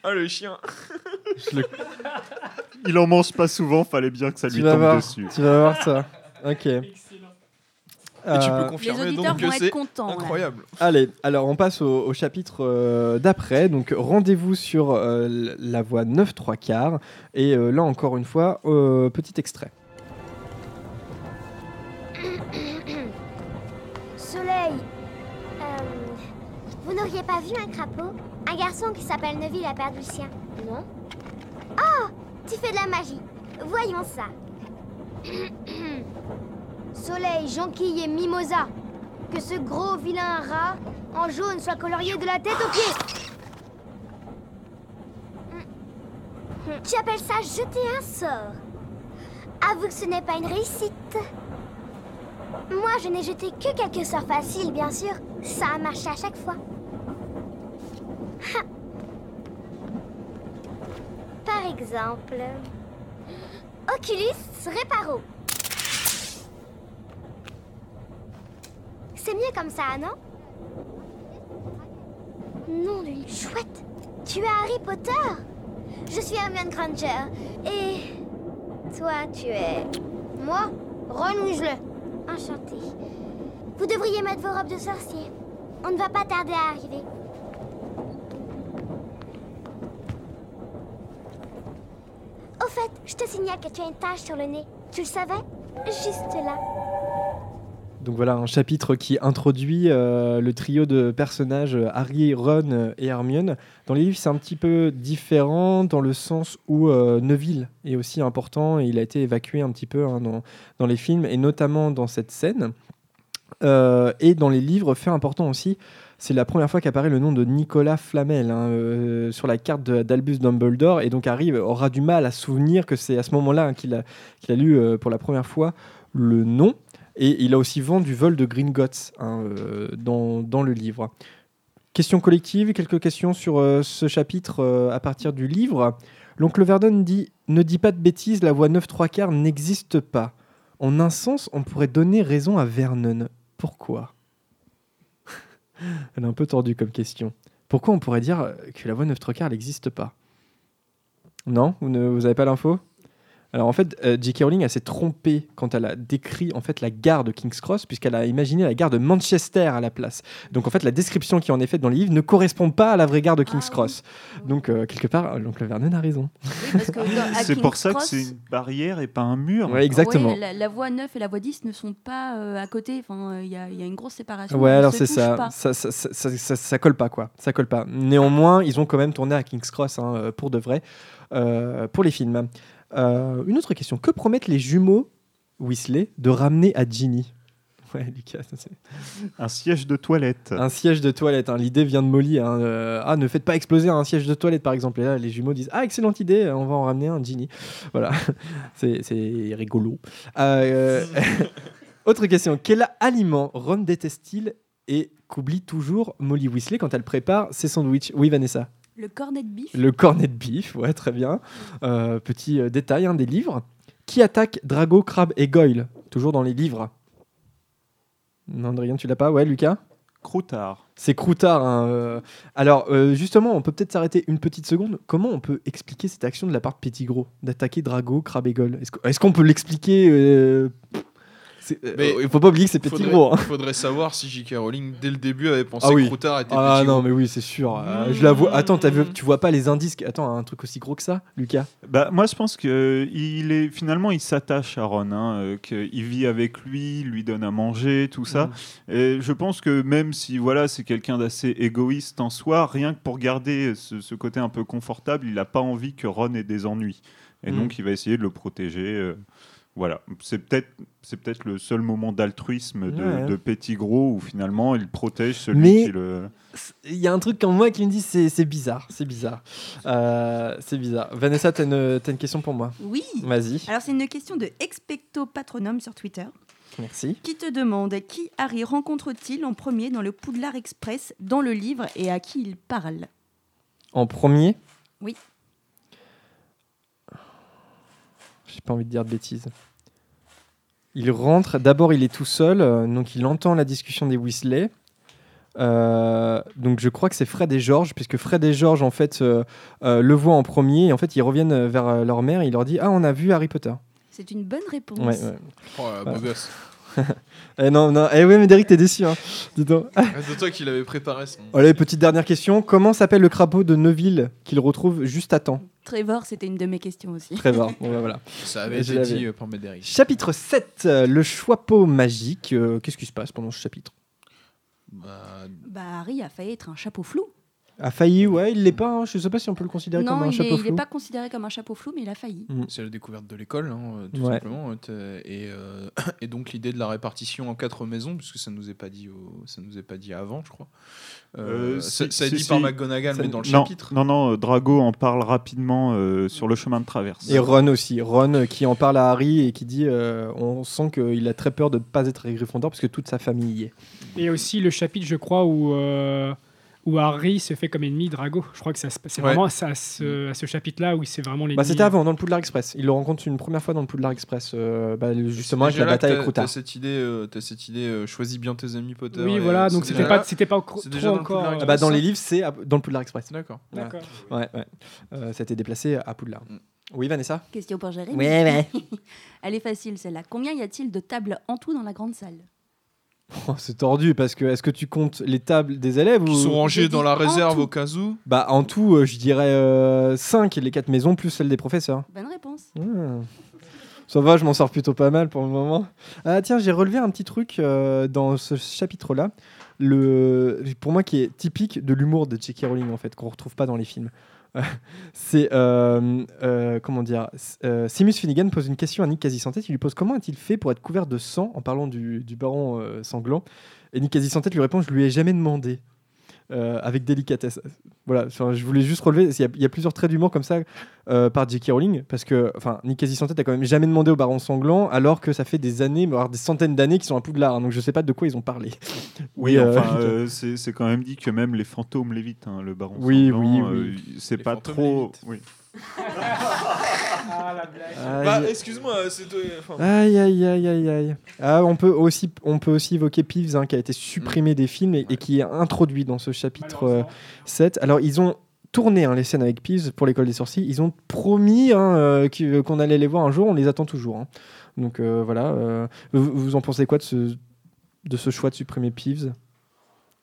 Ah le chien Il en mange pas souvent, fallait bien que ça Tu lui vas tombe voir. dessus. Tu vas voir ça. Ok. Excellent. Et tu Euh, peux confirmer Les auditeurs donc vont que être c'est incroyable. Allez, alors on passe au, au chapitre euh, d'après. Donc rendez-vous sur euh, la voie 9 3 quarts. Et euh, là encore une fois, euh, petit extrait. <coughs> Soleil, euh, vous n'auriez pas vu un crapaud? Un garçon qui s'appelle Neville a perdu le sien. Non Oh Tu fais de la magie. Voyons ça. <coughs> Soleil, jonquille et mimosa. Que ce gros vilain rat en jaune soit colorié de la tête aux pieds. Tu appelles ça jeter un sort Avoue que ce n'est pas une réussite. Moi, je n'ai jeté que quelques sorts faciles, bien sûr. Ça a marché à chaque fois. Ha. Par exemple... Oculus Reparo. C'est mieux comme ça, non? Nom d'une chouette Tu es Harry Potter Je suis Hermione Granger. Et... Toi, tu es... Moi Ron Weasley. Enchanté. Vous devriez mettre vos robes de sorcier. On ne va pas tarder à arriver. Au fait, je te signale que tu as une tache sur le nez. Tu le savais? Juste là. Donc voilà, un chapitre qui introduit euh, le trio de personnages euh, Harry, Ron euh, et Hermione. Dans les livres, c'est un petit peu différent dans le sens où Neville est aussi important et il a été évacué un petit peu hein, dans, dans les films et notamment dans cette scène. Et dans les livres, fait important aussi, c'est la première fois qu'apparaît le nom de Nicolas Flamel hein, sur la carte d'Albus Dumbledore. Et donc Harry aura du mal à souvenir que c'est à ce moment-là hein, qu'il a, a lu pour la première fois le nom. Et il a aussi vent du vol de Gringotts hein, euh, dans, dans le livre. Question collective, quelques questions sur euh, ce chapitre euh, à partir du livre. L'oncle Verdon dit Ne dis pas de bêtises, la voie 9 3 quarts n'existe pas. En un sens, on pourrait donner raison à Vernon. Pourquoi? <laughs> Elle est un peu tordue comme question. Pourquoi on pourrait dire que la voie 9 3 quarts n'existe pas? Non? Vous n'avez pas l'info? Alors en fait, euh, J.K. Rowling elle s'est trompée quand elle a décrit en fait la gare de King's Cross puisqu'elle a imaginé la gare de Manchester à la place. Donc en fait, la description qui en est faite dans les livres ne correspond pas à la vraie gare de King's Cross. Donc euh, quelque part, euh, l'oncle Vernon a raison. C'est pour ça que c'est une barrière et pas un mur. Ouais, exactement. Ouais, la, la voie 9 et la voie 10 ne sont pas euh, à côté. Enfin, il y, a- il y a une grosse séparation. Ouais, alors c'est ça. Ça, ça, ça, ça- ça- ça colle pas, quoi. Ça colle pas. Néanmoins, ils ont quand même tourné à King's Cross hein, pour de vrai, euh, pour les films. Euh, une autre question. Que promettent les jumeaux Weasley de ramener à Ginny? Ouais, Lucas, Un siège de toilette. Un siège de toilette. hein. L'idée vient de Molly. hein. Euh, ah, ne faites pas exploser un siège de toilette, par exemple. Et là, les jumeaux disent Ah, excellente idée, on va en ramener un, Ginny. Voilà, <laughs> c'est c'est rigolo. Euh, <laughs> autre question Quel aliment Ron déteste-t-il et qu'oublie toujours Molly Weasley quand elle prépare ses sandwichs? Oui, Vanessa. Le cornet de bif. Le cornet de bif, ouais, très bien. Euh, petit euh, détail hein, des livres. Qui attaque Drago, Crabbe et Goyle? Toujours dans les livres. Non, Adrien, tu l'as pas? Ouais, Lucas? Croutard. C'est Croutard. hein, euh. Alors, euh, justement, on peut peut-être s'arrêter une petite seconde. Comment on peut expliquer cette action de la part de Pettigrew d'attaquer Drago, Crabbe et Goyle? Est-ce qu'on peut l'expliquer Mais Il faut pas oublier que c'est faudrait- Pettigrew. hein. faudrait savoir si J.K. Rowling, dès le début, avait pensé Ah oui. que Croutard était Ah petit. non, mais oui, c'est sûr. Euh, je la vois. Attends, vu- tu vois pas les indices Attends, un truc aussi gros que ça, Lucas? Bah, moi, je pense que il est finalement, il s'attache à Ron, hein, euh, qu'il vit avec lui, lui donne à manger, tout ça. Et je pense que même si voilà, c'est quelqu'un d'assez égoïste en soi, rien que pour garder ce, ce côté un peu confortable, il n'a pas envie que Ron ait des ennuis. Et Mm. donc, il va essayer de le protéger. euh, voilà, c'est peut-être c'est peut-être le seul moment d'altruisme de, Ouais. de Pettigrew où finalement il protège celui Mais- qui le. Il y a un truc en moi qui me dit c'est c'est bizarre, c'est bizarre. Euh, c'est bizarre. Vanessa, t'as une, t'as une question pour moi? Oui. Vas-y. Alors, c'est une question de Expecto Patronum sur Twitter Merci. qui te demande qui Harry rencontre-t-il en premier dans le Poudlard Express dans le livre et à qui il parle? En premier, Oui. J'ai pas envie de dire de bêtises. Il rentre, d'abord il est tout seul, euh, donc il entend la discussion des Weasley. Euh, donc je crois que c'est Fred et George, puisque Fred et George en fait euh, euh, le voient en premier et en fait ils reviennent vers leur mère et il leur dit ah on a vu Harry Potter. C'est une bonne réponse. Ouais, ouais. Oh, la beau Voilà. <laughs> eh non non eh ouais mais Derek t'es déçu hein. Dis donc. C'est toi qui l'avais préparé. son- Allez petite dernière question comment s'appelle le crapaud de Neville qu'il retrouve juste à temps? Trevor, c'était une de mes questions aussi. Trevor. <laughs> Bon, bah, voilà. Ça avait été dit euh, par Médéric. Chapitre 7, euh, le choixpeau magique. Euh, Qu'est-ce qui se passe pendant ce chapitre? Bah, Harry a failli être un chapeau flou. A failli, ouais, il l'est pas. hein. Je sais pas si on peut le considérer non, comme un il chapeau est, il est flou. pas considéré comme un chapeau flou, mais il a failli. Mm. C'est la découverte de l'école, hein, euh, tout Ouais. simplement. euh, Et, euh, <coughs> et donc l'idée de la répartition en quatre maisons, puisque ça nous est pas dit, au- ça nous est pas dit avant, je crois. Euh, Euh, ça, est dit si. par McGonagall, mais dans le non, chapitre. Non, non, Drago en parle rapidement euh, sur le chemin de traverse. Et Ron aussi. Ron qui en parle à Harry et qui dit euh, on sent qu'il a très peur de ne pas être à Gryffondor parce que toute sa famille y est. Et aussi le chapitre, je crois, où, euh, où Harry se fait comme ennemi Drago. Je crois que ça se- c'est Ouais. vraiment à ce, à ce, à ce chapitre-là où c'est vraiment l'ennemi. Bah, C'était avant, dans le Poudlard Express. Il le rencontre une première fois dans le Poudlard Express, euh, bah, justement avec la bataille avec Croutard. T'as cette idée, euh, t'as cette idée euh, choisis bien tes amis Potter. Oui, voilà, euh, donc c'était pas- c'était pas trop déjà dans encore, Ah bah, dans les livres, c'est dans le Poudlard Express. D'accord. Ouais, ouais. Euh, ça a été déplacé à Poudlard. Oui, Vanessa? Question pour Jérémy. Ouais, ouais. <laughs> Elle est facile, celle-là. Combien y a-t-il de tables en tout dans la grande salle? Oh, c'est tordu parce que est-ce que tu comptes les tables des élèves Qui ou... sont rangées dans la réserve au cas où. Bah en tout, euh, je dirais 5 les quatre maisons plus celle des professeurs. Bonne réponse. Hmm. Ça va, je m'en sors plutôt pas mal pour le moment. Ah tiens, j'ai relevé un petit truc euh, dans ce chapitre-là, le, pour moi qui est typique de l'humour de J.K. Rowling en fait, qu'on retrouve pas dans les films. <laughs> C'est euh, euh, comment dire euh, Simus Finnegan pose une question à Nick Quasi-Sans-Tête. Il lui pose comment a-t-il fait pour être couvert de sang en parlant du, baron euh, sanglant? Et Nick Quasi-Sans-Tête lui répond Je lui ai jamais demandé. Euh, avec délicatesse. Voilà, je voulais juste relever, il y a, il y a plusieurs traits d'humour comme ça euh, par J.K. Rowling, parce que enfin, Nick Quasi-Sans-Tête a quand même jamais demandé au baron sanglant, alors que ça fait des années, voire des centaines d'années qu'ils sont à Poudlard, hein, donc je sais pas de quoi ils ont parlé. <laughs> Oui, euh, enfin, euh, c'est quand même dit que même les fantômes l'évitent, hein, le baron. Oui, sanglant, oui, euh, oui. c'est pas trop. Oui. Bah, Aïe. excuse-moi, c'est toi. enfin, Aïe aïe aïe aïe aïe. Ah, on peut aussi on peut aussi évoquer Peeves hein, qui a été supprimé des films et, et qui est introduit dans ce chapitre euh, 7. Alors ils ont tourné hein, les scènes avec Peeves pour l'école des sorciers. Ils ont promis hein, euh, euh, qu'on allait les voir un jour. On les attend toujours. hein. Donc euh, voilà. euh, vous, vous en pensez quoi de ce de ce choix de supprimer Peeves?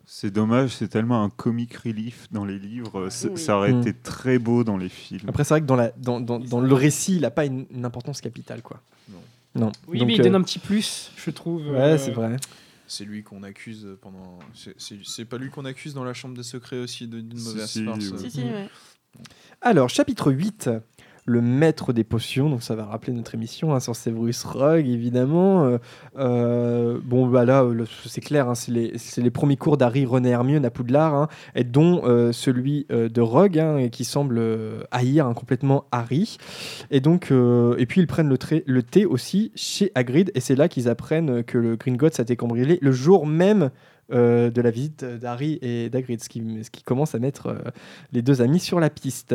C'est dommage, c'est tellement un comic relief dans les livres. Oui. Ça aurait Mm. été très beau dans les films. Après c'est vrai que dans la dans, dans, dans le récit il a pas une, une importance capitale quoi. Non. Oui, Donc, mais il euh, donne un petit plus, je trouve. Ouais euh, c'est vrai. C'est lui qu'on accuse pendant. c'est- pas lui qu'on accuse dans la chambre des secrets aussi de- d'une mauvaise si, farce. oui. Si, si, ouais. Alors, chapitre 8, le maître des potions. Donc, ça va rappeler notre émission hein, sur Severus Rogue, évidemment. Euh, euh, bon, bah là, c'est clair, hein, c'est les, premiers cours d'Harry, René Hermione à Poudlard, hein, et dont euh, celui de Rogue, hein, qui semble haïr complètement Harry. Et donc, et puis ils prennent le, thé aussi chez Hagrid, et c'est là qu'ils apprennent que le Gringotts a été cambriolé le jour même de la visite d'Harry et d'Hagrid, ce qui, ce qui commence à mettre les deux amis sur la piste.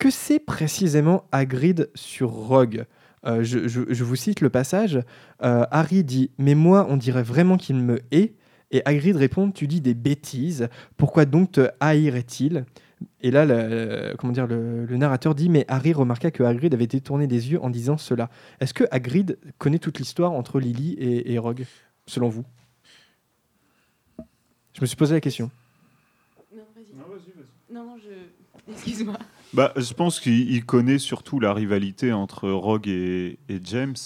Que c'est précisément Hagrid sur Rogue Euh, je, je- je vous cite le passage. Euh, Harry dit Mais moi, on dirait vraiment qu'il me hait. Et Hagrid répond Tu dis des bêtises. Pourquoi donc te haïrait-il? Et là, le, comment dire, le, le narrateur dit Mais Harry remarqua que Hagrid avait détourné des yeux en disant cela. Est-ce que Hagrid connaît toute l'histoire entre Lily et, et Rogue, selon vous? Je me suis posé la question. Non, vas-y. Non, non, je. Excuse-moi. Bah, je pense qu'il il connaît surtout la rivalité entre Rogue et, et James.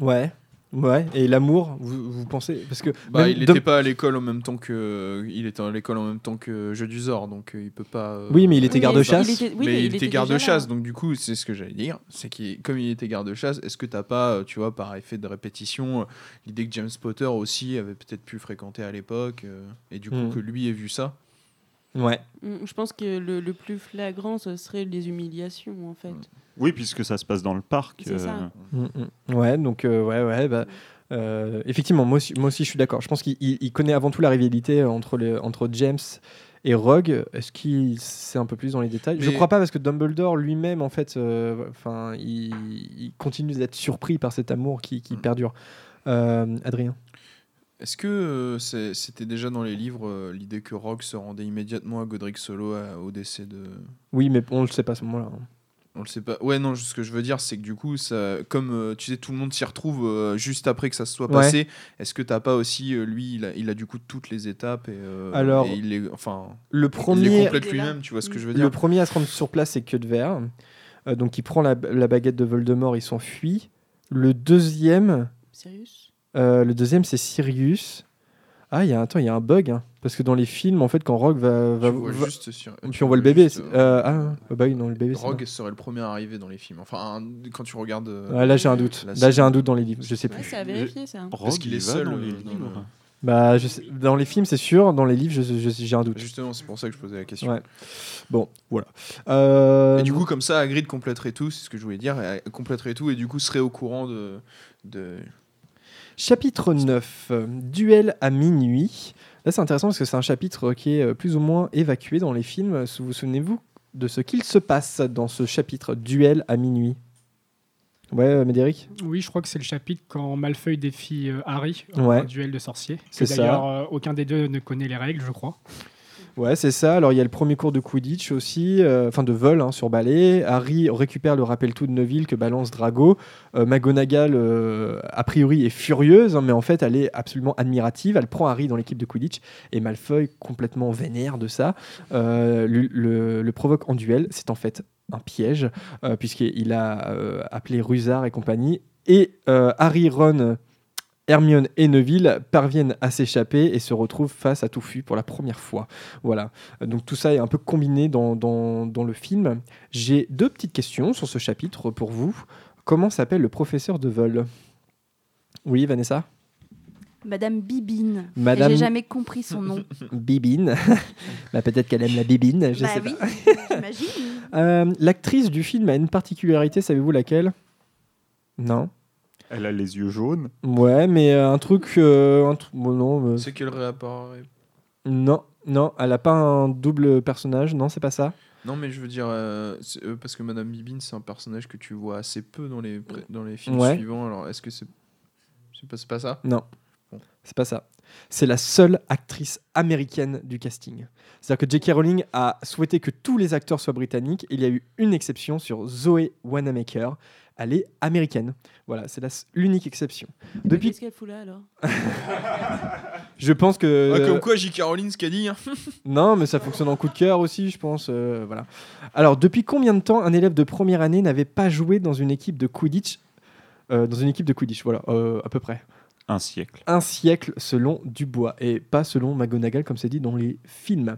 Ouais. Ouais, et l'amour, vous, vous pensez Parce que Bah, il n'était pas à l'école en même temps que il était à l'école en même temps que Jeu du Zor, donc euh, il peut pas. euh, Oui, mais il était garde-chasse. il était- oui, mais mais il, il était était garde-chasse, donc du coup, c'est ce que j'allais dire, c'est qu'il, comme il était garde-chasse, est-ce que t'as pas, euh, tu vois, par effet de répétition, l'idée que James Potter aussi avait peut-être pu fréquenter à l'époque, euh, et du coup Mm. que lui ait vu ça? Ouais. Mm, Je pense que le, le plus flagrant, ce serait les humiliations, en fait. Oui, puisque ça se passe dans le parc. C'est ça. Mm, mm. Ouais, donc euh, ouais, ouais, bah, euh, effectivement, moi aussi, moi aussi, je suis d'accord. Je pense qu'il il- il connaît avant tout la rivalité entre, les, entre James et Rogue. Est-ce qu'il sait un peu plus dans les détails? Je Mais- crois pas parce que Dumbledore lui-même, en fait, euh, enfin, il, il continue d'être surpris par cet amour qui, qui Mm. perdure. Euh, Adrien? Est-ce que euh, c'est- c'était déjà dans les livres euh, l'idée que Rogue se rendait immédiatement à Godric Solo à- au décès de. Oui, mais on le sait pas à ce moment-là. hein. On le sait pas. Ouais, non, ce que je veux dire, c'est que du coup, ça, comme euh, tu sais, tout le monde s'y retrouve euh, juste après que ça se soit Ouais. passé. Est-ce que t'as pas aussi, euh, lui, il a, il a du coup toutes les étapes et, euh, Alors, et il est, enfin, Le il les premier, complète lui-même, tu vois ce que je veux dire Le premier à se rendre sur place, c'est que de verre. Donc il prend la, la baguette de Voldemort, il s'enfuit. Le deuxième, Sirius? Euh, le deuxième c'est Sirius. Ah, il y a attends, il y a un bug hein. parce que dans les films, en fait, quand Rogue va, va, Tu vois va- juste sur- puis tu on voit le bébé. juste, euh, ah, bah oui, non, le bébé. c'est Rogue serait le premier à arriver dans les films. Enfin, un- quand tu regardes. Ouais, là j'ai un doute. Là j'ai un doute dans les livres. Je sais Ouais, plus. c'est à vérifier, ça. Parce Rogue, qu'il est seul dans les dans livres. le- Bah, je sais- dans les films, c'est sûr. Dans les livres, j'ai un doute. Justement, c'est pour ça que je posais la question. Ouais. Bon, voilà. Euh, Et du coup, comme ça, Hagrid compléterait tout, c'est ce que je voulais dire, et, euh, compléterait tout et du coup serait au courant de. de... Chapitre 9, euh, duel à minuit. Là, c'est intéressant parce que c'est un chapitre qui est euh, plus ou moins évacué dans les films. Vous vous souvenez-vous de ce qu'il se passe dans ce chapitre duel à minuit? Ouais, euh, Médéric? Oui, je crois que c'est le chapitre quand Malfeuille défie euh, Harry en Ouais. un duel de sorciers. C'est. D'ailleurs, euh, aucun des deux ne connaît les règles, je crois. Ouais, c'est ça. Alors, il y a le premier cours de Quidditch aussi, euh, enfin de vol hein, sur balai. Harry récupère le rappel-tout de Neville que balance Drago. Euh, McGonagall, euh, a priori, est furieuse, hein, mais en fait, elle est absolument admirative. Elle prend Harry dans l'équipe de Quidditch et Malfoy, complètement vénère de ça, le, provoque en duel. C'est en fait un piège, puisqu'il a appelé Rusard et compagnie. Et Harry, Ron, Hermione et Neville parviennent à s'échapper et se retrouvent face à Touffu pour la première fois. Voilà. Donc tout ça est un peu combiné dans, dans, le film. J'ai deux petites questions sur ce chapitre pour vous. Comment s'appelle le professeur de vol? Oui, Vanessa? Madame Bibine. Madame... J'ai jamais compris son nom. <laughs> Bibine. <laughs> bah, Peut-être qu'elle aime la bibine, je bah sais oui, <laughs> j'imagine. Euh, l'actrice du film a une particularité, savez-vous laquelle? Non? Elle a les yeux jaunes. Ouais, mais euh, un truc. euh, un bon, non, euh, C'est qu'elle réapparaît. non, non, elle a pas un double personnage. Non, c'est pas ça? Non, mais je veux dire, euh, c'est- euh, parce que Madame Bibine, c'est un personnage que tu vois assez peu dans les, pré- dans les films Ouais. suivants. Alors, est-ce que c'est c'est pas, c'est pas ça? Non, Bon. c'est pas ça. C'est la seule actrice américaine du casting. C'est-à-dire que J.K. Rowling a souhaité que tous les acteurs soient britanniques. Il y a eu une exception sur Zoé Wanamaker. Elle est américaine. Voilà, c'est l'unique exception. Depuis, Qu'est-ce qu'elle fout là alors? <laughs> Je pense que. Ah, Comme quoi, J.K. Rowling, ce qu'a dit. hein. <laughs> Non, mais ça fonctionne en coup de cœur aussi, je pense. euh, voilà. Alors, depuis combien de temps un élève de première année n'avait pas joué dans une équipe de Quidditch euh, Dans une équipe de Quidditch, voilà, euh, à peu près? Un siècle. Un siècle selon Dubois, et pas selon McGonagall, comme c'est dit dans les films.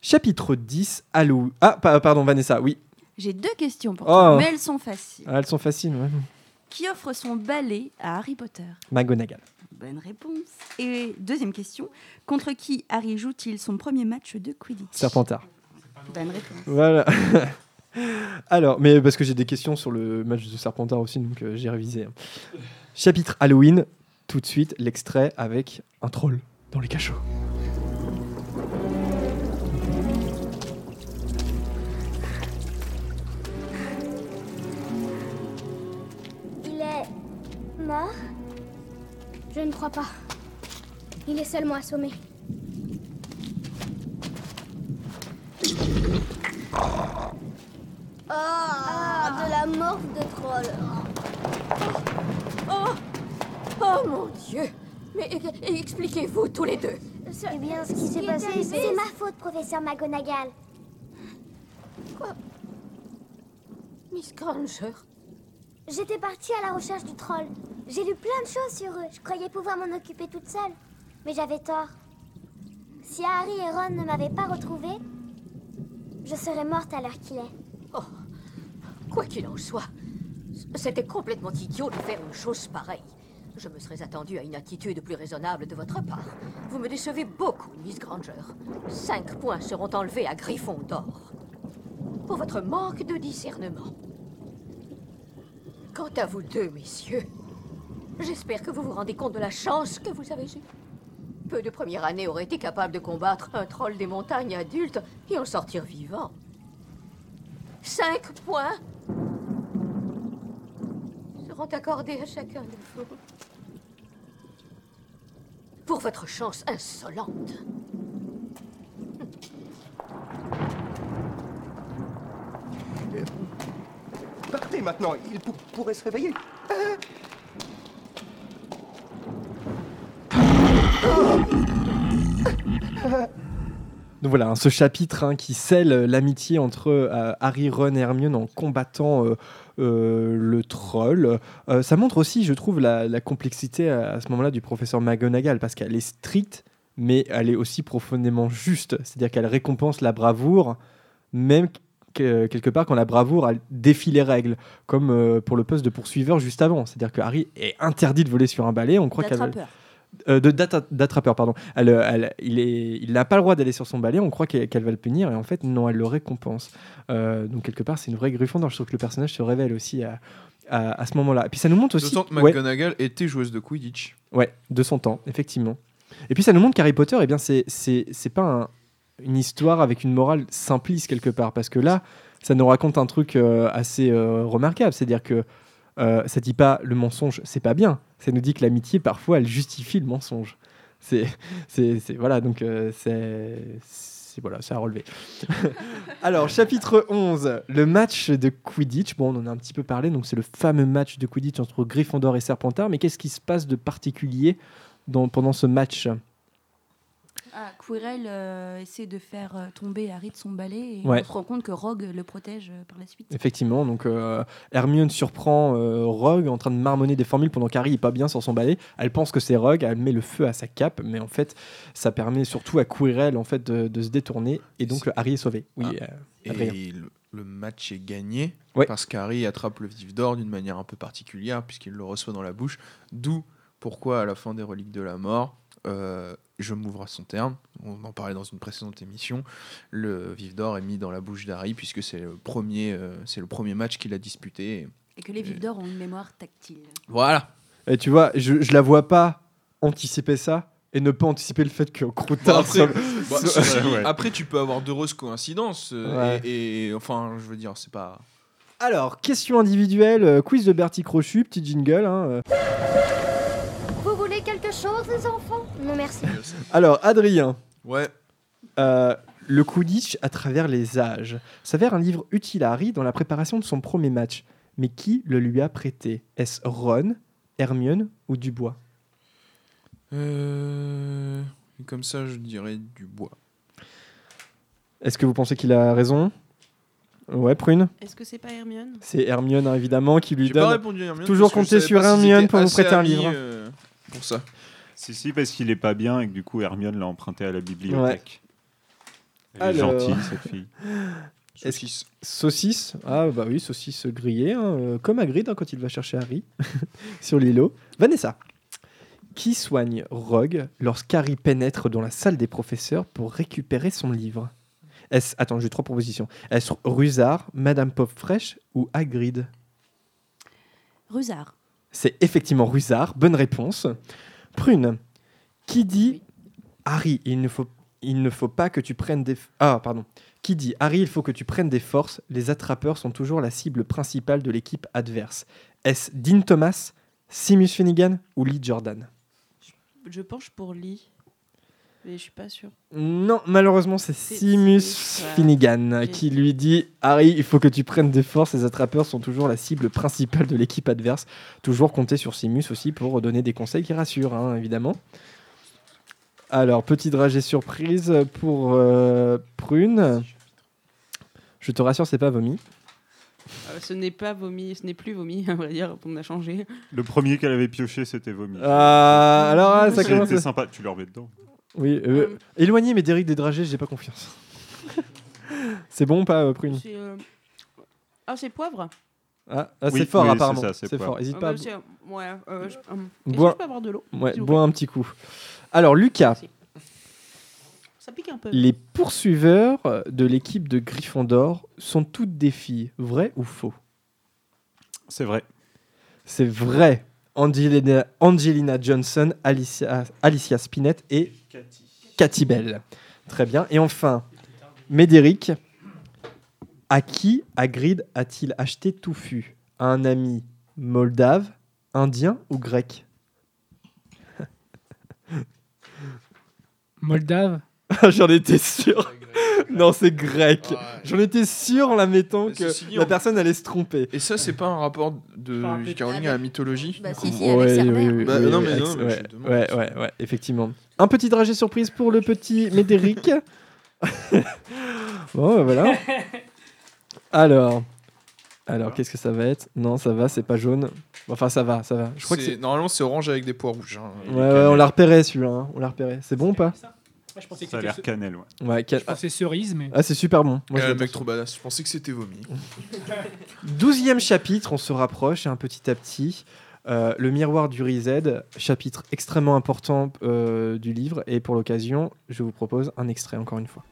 Chapitre 10, Halloween. Ah, pa- pardon, Vanessa, oui. J'ai deux questions pour Oh. toi, mais elles sont faciles. Ah, elles sont faciles, ouais. Qui offre son balai à Harry Potter McGonagall. Bonne réponse. Et deuxième question, contre qui Harry joue-t-il son premier match de Quidditch? Serpentard. Bonne réponse. Voilà. <laughs> Alors, mais parce que j'ai des questions sur le match de Serpentard aussi, donc euh, j'ai révisé. hein. Chapitre Halloween, tout de suite, l'extrait avec un troll dans les cachots. Je ne crois pas. Il est seulement assommé. Ah, de la morve de troll. Oh Oh mon Dieu Mais e- expliquez-vous tous les deux. Eh bien, ce qui s'est passé, c'est ma faute, professeur McGonagall. Miss Granger? J'étais partie à la recherche du troll. J'ai lu plein de choses sur eux. Je croyais pouvoir m'en occuper toute seule. Mais j'avais tort. Si Harry et Ron ne m'avaient pas retrouvée, je serais morte à l'heure qu'il est. Oh Quoi qu'il en soit, c'était complètement idiot de faire une chose pareille. Je me serais attendu à une attitude plus raisonnable de votre part. Vous me décevez beaucoup, Miss Granger. Cinq points seront enlevés à Gryffondor. Pour votre manque de discernement. Quant à vous deux, messieurs, j'espère que vous vous rendez compte de la chance que vous avez eue. Peu de première année auraient été capables de combattre un troll des montagnes adulte et en sortir vivant. Cinq points seront accordés à chacun de vous. Pour votre chance insolente. Partez maintenant, il pou- pourrait se réveiller. Euh, Donc voilà, hein, ce chapitre hein, qui scelle euh, l'amitié entre euh, Harry, Ron et Hermione en combattant euh, le troll. Ça montre aussi, je trouve, la, complexité à, ce moment-là du professeur McGonagall, parce qu'elle est stricte, mais elle est aussi profondément juste. C'est-à-dire qu'elle récompense la bravoure, même que- quelque part quand la bravoure défie les règles, comme pour le poste de poursuiveur juste avant. C'est-à-dire que Harry est interdit de voler sur un balai. On croit qu'elle. Euh, de d'attra- d'attrapeur, pardon. Elle, elle- il est- il n'a pas le droit d'aller sur son balai. On croit qu'elle va le punir et en fait non, elle le récompense. Euh, donc quelque part, c'est une vraie Gryffondor. Je trouve que le personnage se révèle aussi à, à, à ce moment-là. Et puis ça nous montre aussi. D'autant que Ouais. McGonagall était joueuse de Quidditch. Ouais, de son temps, effectivement. Et puis ça nous montre qu'Harry Potter, eh bien, c'est pas un- une histoire avec une morale simpliste quelque part, parce que là, ça nous raconte un truc euh, assez remarquable, c'est-à-dire que ça dit pas le mensonge, c'est pas bien. Ça nous dit que l'amitié, parfois, elle justifie le mensonge. C'est, c'est, voilà, donc euh, c'est, voilà, c'est à relever. <laughs> Alors, chapitre 11, le match de Quidditch. Bon, on en a un petit peu parlé, donc c'est le fameux match de Quidditch entre Gryffondor et Serpentard. Mais qu'est-ce qui se passe de particulier pendant ce match? Ah, Quirrell euh, essaie de faire euh, tomber Harry de son balai et Ouais. on se rend compte que Rogue le protège euh, par la suite. Effectivement, donc euh, Hermione surprend euh, Rogue en train de marmonner des formules pendant qu'Harry est pas bien sur son balai. Elle pense que c'est Rogue, elle met le feu à sa cape, mais en fait, ça permet surtout à Quirrell en fait de, de se détourner et donc le Harry est sauvé. Oui, Ah. euh. Et le, le match est gagné Ouais. parce qu'Harry attrape le vif d'or d'une manière un peu particulière puisqu'il le reçoit dans la bouche. D'où pourquoi à la fin des reliques de la mort, euh, je m'ouvre à son terme. On en parlait dans une précédente émission. Le vif d'or est mis dans la bouche d'Harry puisque c'est le premier, euh, c'est le premier match qu'il a disputé. Et que les vifs d'or ont une mémoire tactile. Voilà. Et tu vois, je, je la vois pas anticiper ça et ne pas anticiper le fait que Bon, Croutard après, soit- bah, soit- ceci dit, après, tu peux avoir d'heureuses coïncidences. euh, Ouais. et, et, enfin, je veux dire, c'est pas. Alors, question individuelle, euh, quiz de Bertie Crochu, petit jingle. hein, euh. Quelque chose, les enfants? Non, merci. Alors, Adrien. Ouais. Euh, le Quidditch à travers les âges s'avère un livre utile à Harry dans la préparation de son premier match. Mais qui le lui a prêté? Est-ce Ron, Hermione ou Dubois? Euh, Comme ça, je dirais du bois. Est-ce que vous pensez qu'il a raison? Ouais, Prune Est-ce que c'est pas Hermione? C'est Hermione, hein, évidemment, qui lui J'ai donne. pas répondu à Hermione Toujours compter sur Hermione pour vous prêter un livre. euh, pour ça. Si, si, parce qu'il est pas bien et que du coup Hermione l'a emprunté à la bibliothèque. Elle est Alors. gentille, cette fille. <laughs> Saucisse. Saucisse Ah bah oui, saucisse grillée, hein, euh, comme Hagrid hein, quand il va chercher Harry <laughs> sur l'îlot. Vanessa, qui soigne Rogue lorsqu'Harry pénètre dans la salle des professeurs pour récupérer son livre? Est-ce attends, j'ai trois propositions. Est-ce Rusard, Madame Popfresh ou Hagrid? Rusard. C'est effectivement Rusard. Bonne réponse. Prune, qui dit Harry, il ne faut il ne faut pas que tu prennes des ah pardon. Qui dit Harry, il faut que tu prennes des forces. Les attrapeurs sont toujours la cible principale de l'équipe adverse. Est-ce Dean Thomas, Simus Finnegan ou Lee Jordan? Je penche pour Lee. Mais je suis pas sûre. Non, malheureusement, c'est Simus ouais. Finnegan qui lui dit Harry, il faut que tu prennes des forces. Les attrapeurs sont toujours la cible principale de l'équipe adverse. Toujours compter sur Simus aussi pour donner des conseils qui rassurent, hein, évidemment. Alors, petit dragé surprise pour euh, Prune. Je te rassure, c'est pas vomi. Euh, ce n'est pas vomi, ce n'est plus vomi, <laughs> on va dire, on a changé. Le premier qu'elle avait pioché, c'était vomi. Ah, alors, ah, ça commence. C'était sympa, tu le remets dedans. Oui, euh, éloignez Médéric des dragées, j'ai pas confiance. <laughs> c'est bon ou pas, euh, Prune C'est, euh, Ah, c'est poivre Ah, ah, Oui, c'est fort oui, c'est apparemment. ça, c'est C'est poivre. fort. Hésite Ah, pas. bah, c'est- Ouais, euh, je... hum, est-ce que Bois- je peux avoir de l'eau Ouais, s'il vous bois un petit coup. Alors Lucas, Ça pique un peu. les poursuiveurs de l'équipe de Gryffondor sont toutes des filles, vrai ou faux? C'est vrai. C'est vrai. Angelina, Angelina Johnson, Alicia, Alicia Spinett et Cathy. Bell. Très bien. Et enfin, Médéric, à qui Hagrid a-t-il acheté Touffu À un ami moldave, indien ou grec? <laughs> Moldave? <laughs> J'en étais sûr. <laughs> Non, c'est grec. J'en étais sûr en la mettant que ceci la on- personne allait se tromper. Et ça, c'est pas un rapport de Enfin, J.K. Rowling à la mythologie Bah, si, si, avec Ouais, oui, oui, Bah, oui, non, oui, mais non, mais ouais, je demande. ouais, ouais, ouais, effectivement. Un petit dragé surprise pour le petit Médéric. <laughs> bon, bah, voilà. Alors, alors qu'est-ce que ça va être? Non, ça va, c'est pas jaune. Enfin, ça va, ça va. Je crois que. Normalement, c'est orange avec des pois rouges. hein. Ouais, ouais, on l'a repéré celui-là. hein, On l'a repéré. C'est bon ou pas? Je pensais que Ça a c'était l'air ce- cannelle, ouais. Ouais, ca- Je pensais cerise, mais. Ah, c'est super bon. Moi, Euh, je mec l'adore. trop badass. Je pensais que c'était vomi. <laughs> <laughs> Douzième chapitre, on se rapproche un petit à petit. Euh, le miroir du Rized, chapitre extrêmement important euh, du livre. Et pour l'occasion, je vous propose un extrait encore une fois.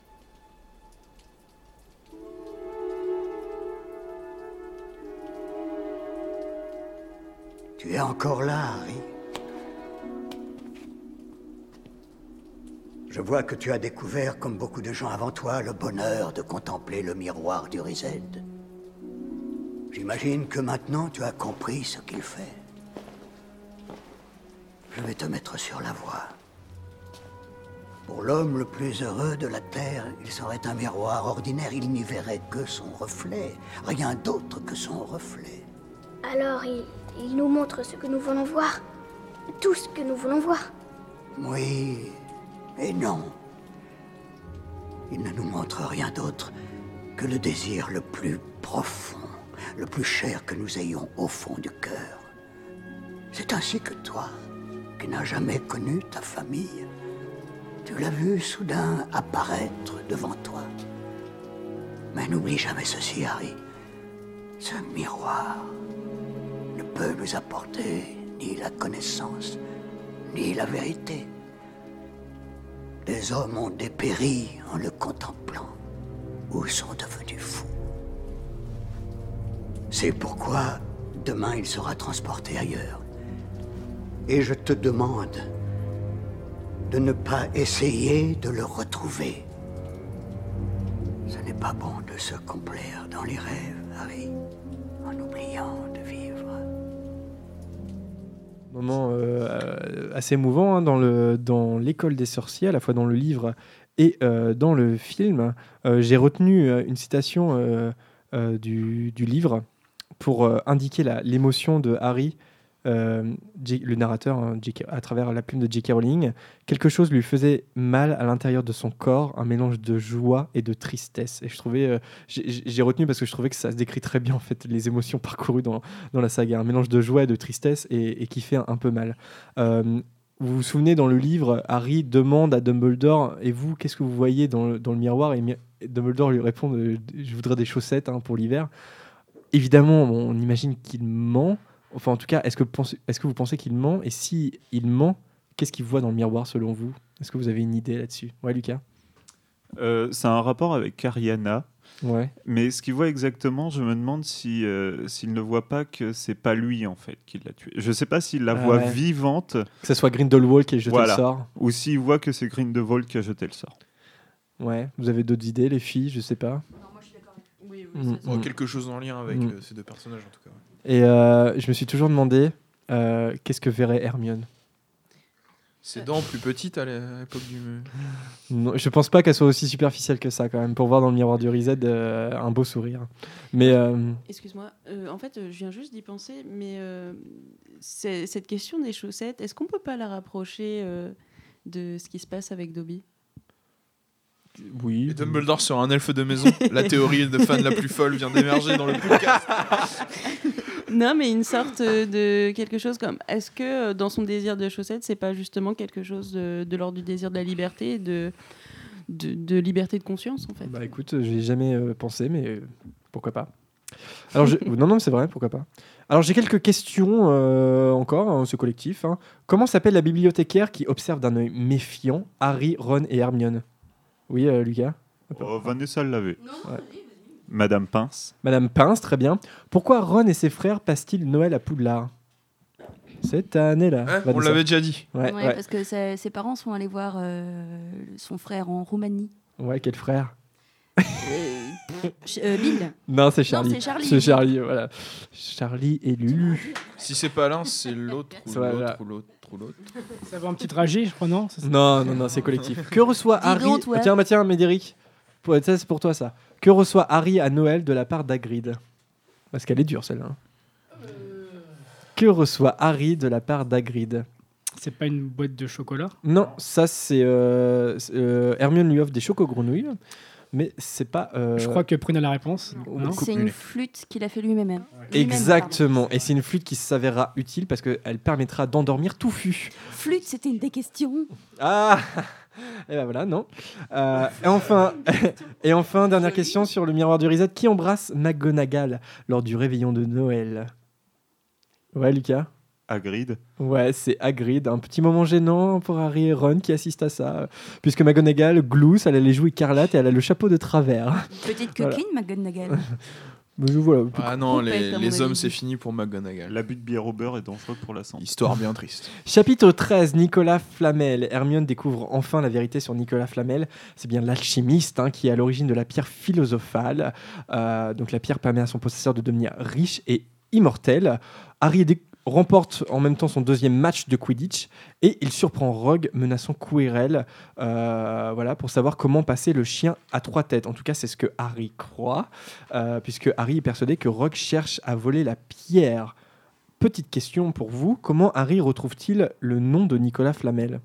Tu es encore là, Harry. Je vois que tu as découvert, comme beaucoup de gens avant toi, le bonheur de contempler le miroir du Rized. J'imagine que maintenant tu as compris ce qu'il fait. Je vais te mettre sur la voie. Pour l'homme le plus heureux de la Terre, il serait un miroir ordinaire, il n'y verrait que son reflet, rien d'autre que son reflet. Alors, il, il nous montre ce que nous voulons voir. Tout ce que nous voulons voir. Oui et non. il ne nous montre rien d'autre que le désir le plus profond, le plus cher que nous ayons au fond du cœur. C'est ainsi que toi, qui n'as jamais connu ta famille, tu l'as vu soudain apparaître devant toi. Mais n'oublie jamais ceci, Harry. Ce miroir ne peut nous apporter ni la connaissance, ni la vérité. Les hommes ont dépéri en le contemplant ou sont devenus fous. C'est pourquoi demain il sera transporté ailleurs. Et je te demande de ne pas essayer de le retrouver. Ce n'est pas bon de se complaire dans les rêves, Harry, en oubliant de vivre. Moment euh, assez émouvant hein, dans le dans l'école des sorciers, à la fois dans le livre et euh, dans le film. Euh, J'ai retenu une citation du, du livre pour indiquer la- l'émotion de Harry, le narrateur, hein, à travers la plume de J.K. Rowling. Quelque chose lui faisait mal à l'intérieur de son corps, un mélange de joie et de tristesse. Et je trouvais, euh, j'ai retenu parce que je trouvais que ça se décrit très bien en fait les émotions <laughs> parcourues dans, la saga, un mélange de joie et de tristesse et, qui fait un, peu mal. Euh, vous vous souvenez dans le livre, Harry demande à Dumbledore Et vous, qu'est-ce que vous voyez dans le, miroir? Et Dumbledore lui répond euh, Je voudrais des chaussettes hein, pour l'hiver. Évidemment, on imagine qu'il ment. Enfin, en tout cas, est-ce que, pensez- est-ce que vous pensez qu'il ment? Et si il ment, qu'est-ce qu'il voit dans le miroir selon vous? Est-ce que vous avez une idée là-dessus? Ouais, Lucas Euh, ça a un rapport avec Ariana. Ouais. Mais ce qu'il voit exactement, je me demande si euh, s'il ne voit pas que c'est pas lui en fait qui l'a tué. Je sais pas s'il la Ah voit ouais. vivante. Que ce soit Grindelwald qui ait jeté Voilà. le sort. Ou s'il voit que c'est Grindelwald qui a jeté le sort. Ouais, vous avez d'autres idées, les filles? Je sais pas. Mm, Bon, mm. quelque chose en lien avec Mm. euh, ces deux personnages en tout cas. ouais. Et euh, je me suis toujours demandé euh, qu'est-ce que verrait Hermione? Ses dents plus petites à l'é- à l'époque du. Non, je pense pas qu'elle soit aussi superficielle que ça quand même pour voir dans le miroir du Reset euh, un beau sourire. Mais euh, Excuse-moi, euh, en fait, euh, je viens juste d'y penser, mais euh, cette question des chaussettes, est-ce qu'on peut pas la rapprocher euh, de ce qui se passe avec Dobby? Oui. Et Dumbledore sur un elfe de maison. la théorie de fan la plus folle vient d'émerger dans le podcast. <laughs> Non, mais une sorte euh, de quelque chose comme. Est-ce que euh, dans son désir de chaussettes, c'est pas justement quelque chose de, de l'ordre du désir de la liberté, et de, de, de liberté de conscience en fait? Bah écoute, je ai jamais euh, pensé, mais euh, pourquoi pas. Alors je- <laughs> non non c'est vrai, pourquoi pas. Alors j'ai quelques questions euh, encore, hein, ce collectif. hein. Comment s'appelle la bibliothécaire qui observe d'un œil méfiant Harry, Ron et Hermione? Oui, euh, Lucas. Oh, Vanessa l'avait. Ouais. Madame Pince. Madame Pince, très bien. Pourquoi Ron et ses frères passent-ils Noël à Poudlard Cette année-là. Hein, on l'avait déjà dit. Ouais, Ouais, ouais. parce que ses parents sont allés voir euh, son frère en Roumanie. Ouais, quel frère Ch- euh, Bill. Non, c'est Charlie. c'est Charlie. C'est Charlie, voilà. Charlie et Lulu. Si c'est pas l'un, c'est l'autre ou l'autre ou l'autre ou l'autre. Ça va un petit trajet, je crois, non? Non, non, non, c'est collectif. Que reçoit Harry donc. Tiens, bah, tiens, Médéric. C'est pour toi, ça. Que reçoit Harry à Noël de la part d'Agrid Parce qu'elle est dure, celle-là. hein. Que reçoit Harry de la part d'Agrid C'est pas une boîte de chocolat? Non, ça, c'est. euh, euh, Hermione lui offre des chocos-grenouilles. Mais c'est pas. euh, Je crois que Prune a la réponse. C'est une flûte qu'il a fait lui-même. Exactement. Et c'est une flûte qui s'avérera utile parce qu'elle permettra d'endormir Touffu. pardon. Flûte, c'était une des questions. Ah <laughs> Et ben voilà, non. Euh, et enfin, <laughs> et enfin, dernière question sur le miroir du Reset. Qui embrasse McGonagall lors du réveillon de Noël? Ouais, Lucas Hagrid. Ouais, c'est Hagrid. Un petit moment gênant pour Harry et Ron qui assistent à ça. euh, Puisque McGonagall glousse, elle a les joues écarlates et elle a le chapeau de travers. Petite Voilà. coquine, McGonagall. <laughs> Voilà. Ah non, les, hommes, c'est fini pour McGonagall. L'abus de bière au beurre est dangereux pour la santé. Histoire bien triste. <laughs> Chapitre 13, Nicolas Flamel. Hermione découvre enfin la vérité sur Nicolas Flamel. C'est bien l'alchimiste hein, qui est à l'origine de la pierre philosophale. Euh, donc la pierre permet à son possesseur de devenir riche et immortel. Harry dé- remporte en même temps son deuxième match de Quidditch et il surprend Rogue menaçant Quirrell euh, voilà, pour savoir comment passer le chien à trois têtes. En tout cas, c'est ce que Harry croit, euh, puisque Harry est persuadé que Rogue cherche à voler la pierre. Petite question pour vous, comment Harry retrouve-t-il le nom de Nicolas Flamel?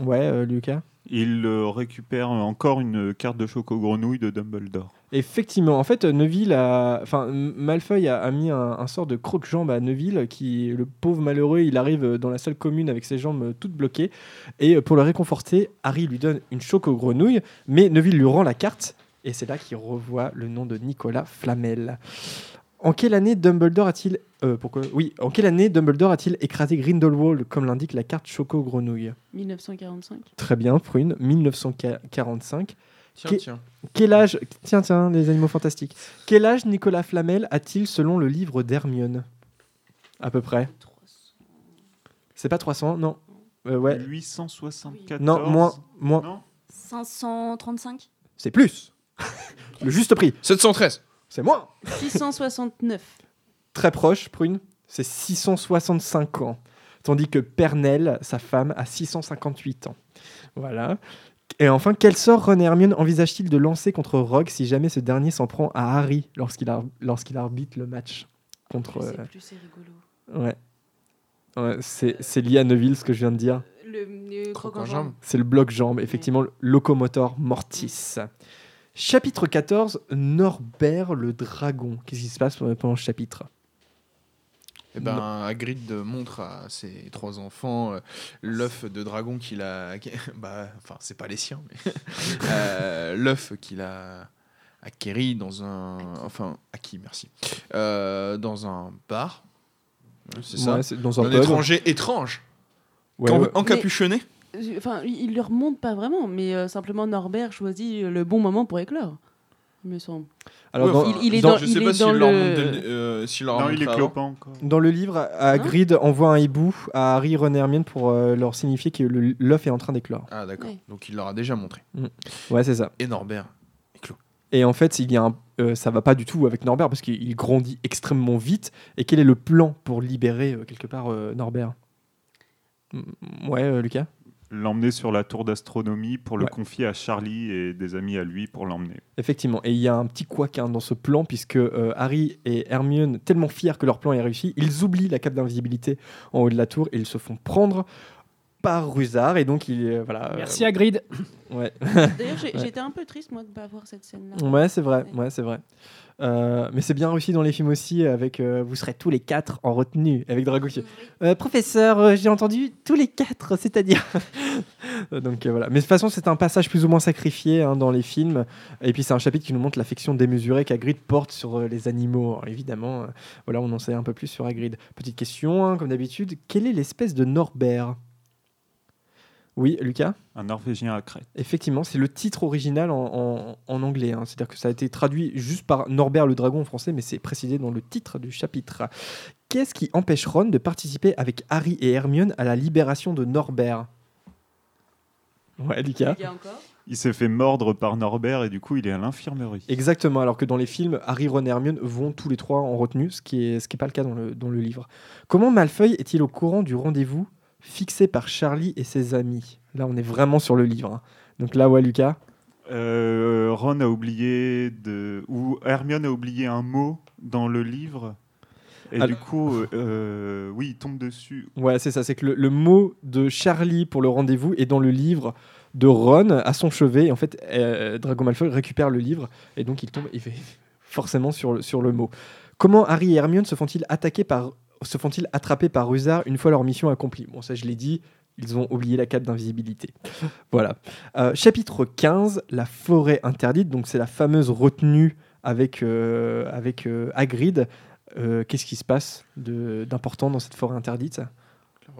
Ouais, euh, Lucas? Il euh, récupère encore une carte de choco grenouille de Dumbledore. Effectivement, en fait, Neville a, enfin, M- Malfoy a, mis un, sort de croque-jambe à Neville, qui, le pauvre malheureux, il arrive dans la salle commune avec ses jambes toutes bloquées, et pour le réconforter, Harry lui donne une choco-grenouille, mais Neville lui rend la carte, et c'est là qu'il revoit le nom de Nicolas Flamel. En quelle année Dumbledore a-t-il, euh, pourquoi Oui, en quelle année Dumbledore a-t-il écrasé Grindelwald, comme l'indique la carte choco-grenouille 1945. Très bien, Prune, 1945. Tiens, Que- tiens. Quel âge Tiens, tiens, les animaux fantastiques. Quel âge Nicolas Flamel a-t-il selon le livre d'Hermione? À peu près. C'est pas 300, non. Euh, ouais. 874. Non, moins, moins. Non 535 C'est plus. <laughs> le juste prix. 713. C'est moins. 669. Très proche, Prune. C'est 665 ans. Tandis que Pernelle, sa femme, a 658 ans. Voilà. Et enfin, quel sort Ron et Hermione envisagent-ils de lancer contre Rogue si jamais ce dernier s'en prend à Harry lorsqu'il ar- lorsqu'il arbitre le match contre. Plus c'est- euh, plus c'est rigolo. Ouais. Ouais, c'est lié à Neville ce que je viens de dire. Le, le croque en jambe. C'est le bloc jambe, effectivement, le locomotor mortis. Chapitre 14, Norbert le dragon. Qu'est-ce qui se passe pendant ce chapitre? Eh ben, Hagrid montre à ses trois enfants euh, l'œuf de dragon qu'il a. <laughs> Bah, enfin, c'est pas les siens, mais <laughs> euh, l'œuf qu'il a acquéri dans un. Enfin, acquis, merci. Euh, dans un bar. C'est ça? Ouais, dans un pub. étranger étrange. Ouais, Can- ouais. Encapuchonné. Enfin, il leur montre pas vraiment, mais euh, simplement Norbert choisit le bon moment pour éclore. Il me semble. Alors, Ouais, dans- enfin, il, il est dans- dans, je il sais pas s'il leur le- montre dès le- euh, s'il leur a Non, il montré est avant. clopin encore. Dans le livre, Hagrid envoie un hibou à Harry, Ron et Hermione pour euh, leur signifier que le- l'œuf est en train d'éclore. Ah, d'accord. Ouais. Donc il leur a déjà montré. Mm. Ouais, c'est ça. Et Norbert. Et en fait, il y a un- euh, ça va pas du tout avec Norbert parce qu'il il grandit extrêmement vite. Et quel est le plan pour libérer euh, quelque part euh, Norbert? Mm, Ouais, euh, Lucas? L'emmener sur la tour d'astronomie pour le Ouais. confier à Charlie et des amis à lui pour l'emmener. Effectivement, et il y a un petit couac hein, dans ce plan, puisque euh, Harry et Hermione, tellement fiers que leur plan est réussi, ils oublient la cape d'invisibilité en haut de la tour et ils se font prendre par Rusard, et donc il euh, voilà. euh, Merci. Ouais. D'ailleurs, j'ai- <laughs> Ouais. j'étais un peu triste, moi, de ne pas voir cette scène-là. Ouais, c'est vrai, ouais, c'est vrai. Euh, mais c'est bien réussi dans les films aussi, avec euh, vous serez tous les quatre en retenue, avec Drago qui Euh, professeur, j'ai entendu tous les quatre, c'est-à-dire. <laughs> Donc voilà. Mais de toute façon, c'est un passage plus ou moins sacrifié hein, dans les films. Et puis c'est un chapitre qui nous montre l'affection démesurée qu'Hagrid porte sur les animaux. Alors, évidemment, voilà, on en sait un peu plus sur Hagrid. Petite question, hein, comme d'habitude, quelle est l'espèce de Norbert? Oui, Lucas Un Norvégien à crête. Effectivement, c'est le titre original en, en- en anglais. hein. C'est-à-dire que ça a été traduit juste par Norbert le dragon en français, mais c'est précisé dans le titre du chapitre. Qu'est-ce qui empêche Ron de participer avec Harry et Hermione à la libération de Norbert? Ouais, Lucas. Il s'est fait mordre par Norbert et du coup il est à l'infirmerie. Exactement, alors que dans les films, Harry, Ron et Hermione vont tous les trois en retenue, ce qui est ce qui est pas le cas dans le, dans le livre. Comment Malfoy est-il au courant du rendez-vous? Fixé par Charlie et ses amis Là, on est vraiment sur le livre. hein. Donc là, ouais, Lucas. Euh, Ron a oublié de. ou Hermione a oublié un mot dans le livre. Et Alors- du coup, euh, euh, oui, il tombe dessus. Ouais, c'est ça. C'est que le, le mot de Charlie pour le rendez-vous est dans le livre de Ron à son chevet. Et en fait, euh, Drago Malfoy récupère le livre et donc il tombe il fait forcément sur le, sur le mot. Comment Harry et Hermione se font-ils attaquer par se font-ils attraper par Rusard une fois leur mission accomplie? Bon, ça je l'ai dit. Ils ont oublié la cape d'invisibilité. <laughs> voilà. Euh, chapitre 15, la forêt interdite. Donc c'est la fameuse retenue avec, euh, euh, Qu'est-ce qui se passe d'important dans cette forêt interdite?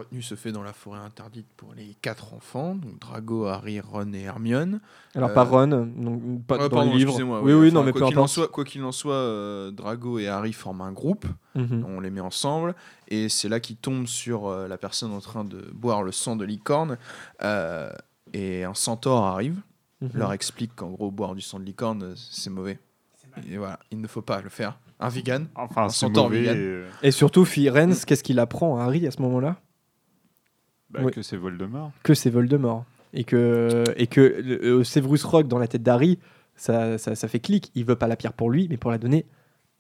Retenue se fait dans la forêt interdite pour les quatre enfants, donc Drago, Harry, Ron et Hermione. Alors Euh, pas Ron, donc pas ouais, dans pardon, le livre. Oui, oui, enfin, non, mais quoi qu'il en soit, quoi qu'il en soit, euh, Drago et Harry forment un groupe. Mhm. On les met ensemble et c'est là qu'ils tombent sur euh, la personne en train de boire le sang de licorne euh, et un centaure arrive, Mhm. leur explique qu'en gros boire du sang de licorne c'est mauvais. Et voilà, il ne faut pas le faire. Un vegan, Enfin, un centaure vegan. et, euh, Et surtout, Firenze, qu'est-ce qu'il apprend à Harry à ce moment-là? Bah, Oui. que c'est Voldemort. Que c'est Voldemort. Et que, et que euh, Severus Rogue dans la tête d'Harry, ça, ça, ça fait clic. Il veut pas la pierre pour lui, mais pour la donner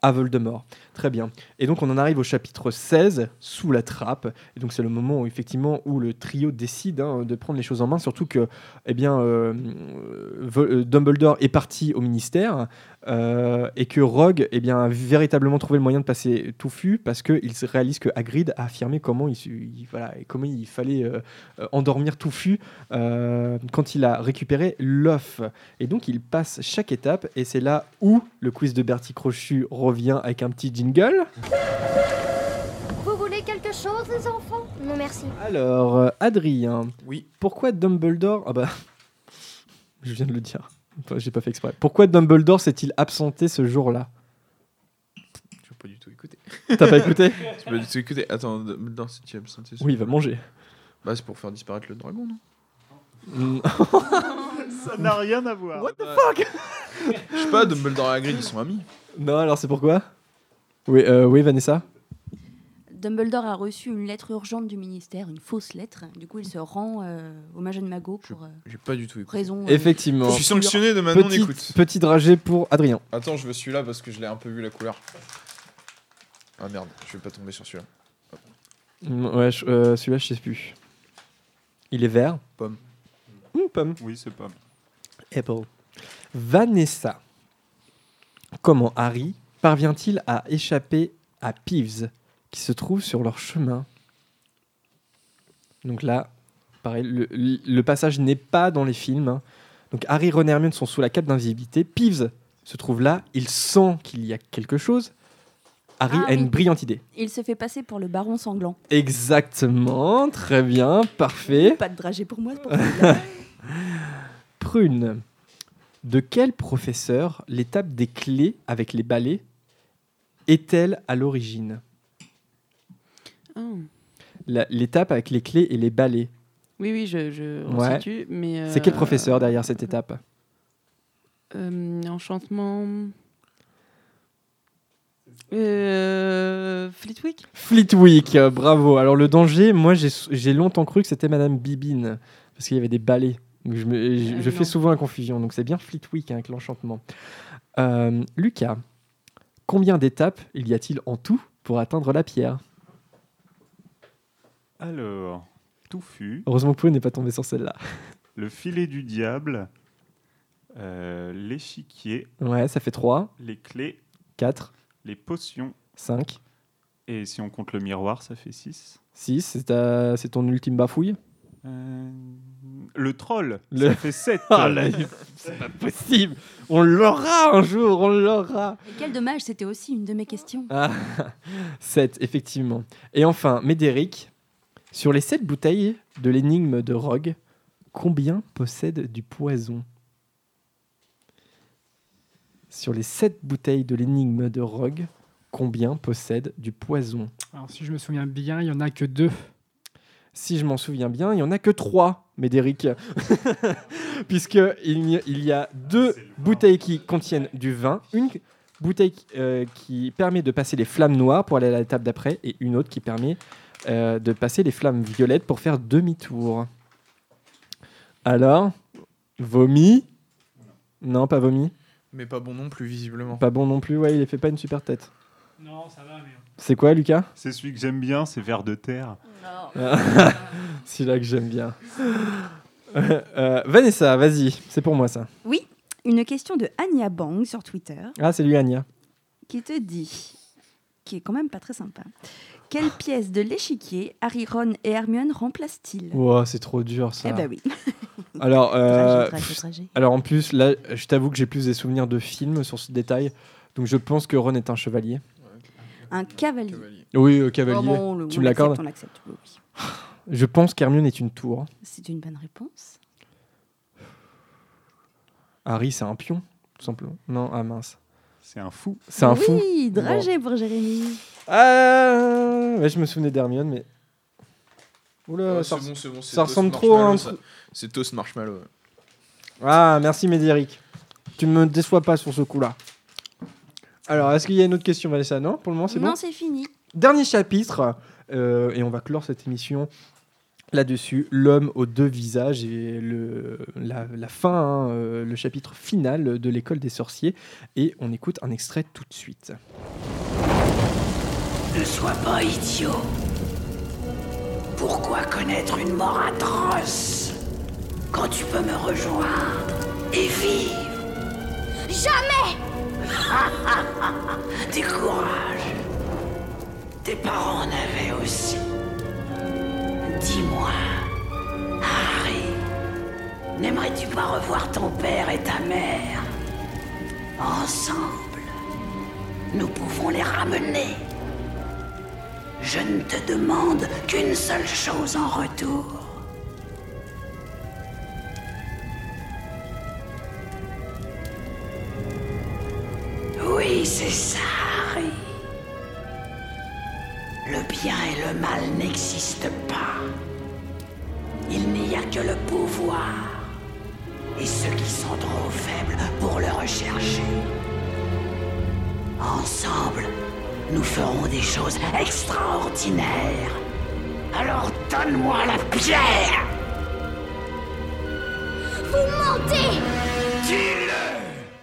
à Voldemort. Très bien. Et donc on en arrive au chapitre 16, sous la trappe. Et donc c'est le moment où, effectivement où le trio décide hein, de prendre les choses en main, surtout que eh bien, euh, euh, Dumbledore est parti au ministère euh, et que Rogue eh bien, a véritablement trouvé le moyen de passer touffu parce qu'il réalise que Hagrid a affirmé comment il, voilà, comment il fallait endormir touffu quand il a récupéré l'œuf. Et donc il passe chaque étape et c'est là où le quiz de Bertie Crochu revient avec un petit jingle. Vous voulez quelque chose, les enfants? Non, merci. Alors, euh, Adrien. Oui. Pourquoi Dumbledore? Ah bah. <laughs> Je viens de le dire. J'ai pas fait exprès. Pourquoi Dumbledore s'est-il absenté ce jour-là J'ai pas du tout écouté. T'as pas écouté <laughs> J'ai pas du tout écouté. Attends, Dumbledore s'est-il absenté ce Oui, il va manger. Bah, c'est pour faire disparaître le dragon, non Mm. <laughs> Ça n'a rien à voir. What the fuck Je sais pas, Dumbledore et Hagrid, ils sont amis. Non, alors c'est pourquoi? Oui, euh, oui, Vanessa? Dumbledore a reçu une lettre urgente du ministère, une fausse lettre. Du coup, il se rend euh, au Major Mago pour euh, J'ai pas du tout écouté. raison. euh, Effectivement. Je suis sanctionné de maintenant, Petit- écoute. Petit dragé pour Adrien. Attends, je veux celui-là parce que je l'ai un peu vu la couleur. Ah merde, je vais pas tomber sur celui-là. Mm, Ouais, je- euh, celui-là, je sais plus. Il est vert. Pomme. Mmh, pomme. Oui, c'est pas. Apple. Vanessa. Comment Harry parvient-il à échapper à Peeves, qui se trouve sur leur chemin Donc là, pareil, le, le passage n'est pas dans les films. hein. Donc Harry, Ron et Hermione sont sous la cape d'invisibilité. Peeves se trouve là, il sent qu'il y a quelque chose. Harry Ah a une oui. brillante idée. Il se fait passer pour le baron sanglant. Exactement, très bien, parfait. Pas de dragé pour moi, pour. <laughs> Prune. De quel professeur l'étape des clés avec les balais est-elle à l'origine? Oh. L'étape avec les clés et les balais. Oui, oui, je, je Ouais. resitue, mais... C'est quel euh, professeur derrière cette étape? Euh, Enchantement... Euh, Flitwick? Fleetwick, euh, bravo. Alors le danger, moi j'ai longtemps cru que c'était Madame Bibine, parce qu'il y avait des balais. Donc, je me- je- Euh, je fais souvent la confusion, donc c'est bien Fleetwick hein, avec l'enchantement. Euh, Lucas, combien d'étapes il y a-t-il en tout pour atteindre la pierre? Alors, touffu, Heureusement que Prune n'est pas tombé sur celle-là. le filet du diable, euh, l'échiquier, Ouais, ça fait 3, les clés, 4, les potions, 5, et si on compte le miroir, ça fait 6. 6, c'est ta- c'est ton ultime bafouille le troll, Le- ça fait 7. <laughs> Ah là, il- c'est pas possible On l'aura un jour, on l'aura quel dommage, c'était aussi une de mes questions. Ah, <laughs> 7, effectivement. Et enfin, Médéric, sur les 7 bouteilles de l'énigme de Rogue, combien possèdent du poison? Sur les 7 bouteilles de l'énigme de Rogue, combien possèdent du poison? Alors, si je me souviens bien, il y en a que deux. Si je m'en souviens bien, il n'y en a que 3, Médéric. <laughs> Puisqu'il y, a- il y a deux bouteilles qui contiennent du vin, une bouteille euh, qui permet de passer les flammes noires pour aller à l'étape d'après, et une autre qui permet euh, de passer les flammes violettes pour faire demi-tour. Alors, vomi? Non, pas vomi. Mais pas bon non plus, visiblement. Pas bon non plus, ouais, il fait pas une super tête. Non, ça va, mais. C'est quoi, Lucas? C'est celui que j'aime bien, c'est vers de terre. <laughs> C'est là que j'aime bien. Euh, euh, Vanessa, vas-y, c'est pour moi ça. Oui, une question de Anya Bang sur Twitter Ah, c'est lui, Anya. qui te dit, qui est quand même pas très sympa, quelle pièce de l'échiquier Harry, Ron et Hermione remplacent-ils? Wow, c'est trop dur ça. Eh ben oui. <laughs> Alors, euh, alors en plus, là, je t'avoue que j'ai plus des souvenirs de films sur ce détail. Donc je pense que Ron est un chevalier. Un cavalier. Oui, euh, cavalier. Oh bon, le- tu on me l'accordes? l'accepte, on l'accepte, oui, oui. <laughs> Je pense qu'Hermione est une tour. C'est une bonne réponse. Harry, c'est un pion, tout simplement. Non, ah mince. C'est un fou. C'est un fou. Oui, Bon. dragé pour Jérémy. Ah, ouais, je me souvenais d'Hermione, mais. Oula, Ouais, ça, c'est bon, c'est bon, ça ressemble trop à un ça. C'est Toast Marshmallow. ouais. Ah, merci Médéric. Tu me déçois pas sur ce coup-là. Alors, est-ce qu'il y a une autre question, Vanessa? Non, pour le moment, c'est bon? Non, c'est fini. Dernier chapitre, euh, et on va clore cette émission là-dessus, l'homme aux deux visages et le, la, la fin, hein, euh, le chapitre final de l'école des sorciers. Et on écoute un extrait tout de suite. Ne sois pas idiot. Pourquoi connaître une mort atroce? Quand tu peux me rejoindre et vivre Jamais <laughs> Du courage. Tes parents en avaient aussi. Dis-moi, Harry, n'aimerais-tu pas revoir ton père et ta mère? Ensemble, nous pouvons les ramener. Je ne te demande qu'une seule chose en retour.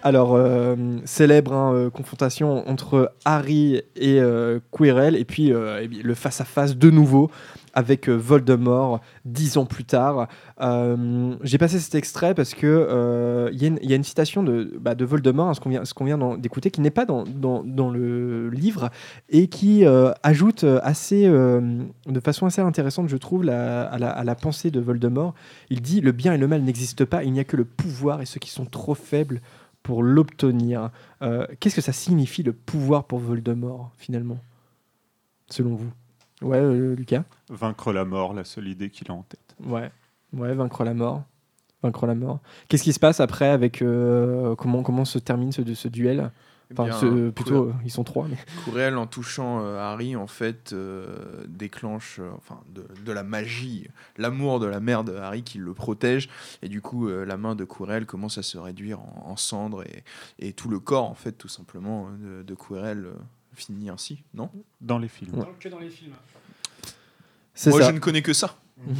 Alors, euh, célèbre hein, euh, confrontation entre Harry et euh, Quirrell, et puis euh, eh le face-à-face de nouveau avec Voldemort dix ans plus tard. J'ai passé cet extrait parce que il y, a une- citation de, bah, de Voldemort, hein, ce qu'on vient, d'écouter, qui n'est pas dans, le livre et qui ajoute assez, de façon assez intéressante, je trouve, à la pensée de Voldemort. Il dit le bien et le mal n'existent pas, il n'y a que le pouvoir et ceux qui sont trop faibles pour l'obtenir. Euh, Qu'est-ce que ça signifie le pouvoir pour Voldemort finalement, selon vous? Ouais, euh, Lucas? Vaincre la mort, la seule idée qu'il a en tête. Ouais, ouais, vaincre la mort. Vaincre la mort. Qu'est-ce qui se passe après avec euh, comment comment se termine ce, ce duel? Enfin, bien, ce- plutôt, euh, ils sont trois. Mais... En touchant euh, Harry, en fait, euh, déclenche euh, enfin, de, de la magie, l'amour de la mère de Harry qui le protège. Et du coup, euh, la main de Quirrell commence à se réduire en, en cendres et, et tout le corps, en fait, tout simplement, de, de euh, finit ainsi, non? Dans les films. Que dans les films. Moi, ça. je ne connais que ça. <laughs>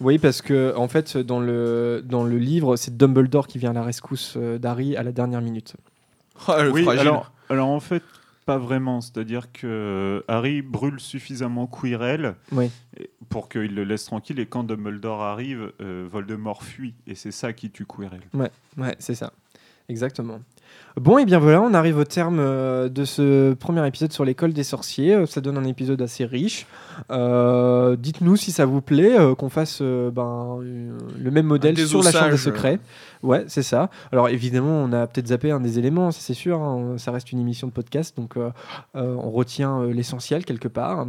oui, parce que en fait, dans le dans le livre, c'est Dumbledore qui vient à la rescousse d'Harry à la dernière minute. Oui, alors, alors en fait, pas vraiment. C'est-à-dire que Harry brûle suffisamment Quirrell Oui. pour qu'il le laisse tranquille. Et quand Dumbledore arrive, euh, Voldemort fuit. Et c'est ça qui tue Quirrell. Ouais, ouais, c'est ça. Exactement. Bon, et bien voilà, on arrive au terme euh, de ce premier épisode sur l'école des sorciers. Euh, Ça donne un épisode assez riche. Euh, Dites-nous si ça vous plaît qu'on fasse ben, le même modèle sur la chambre des secrets. Ouais, c'est ça. Alors évidemment, on a peut-être zappé un des éléments, ça, c'est sûr. hein. Ça reste une émission de podcast, donc on retient l'essentiel quelque part.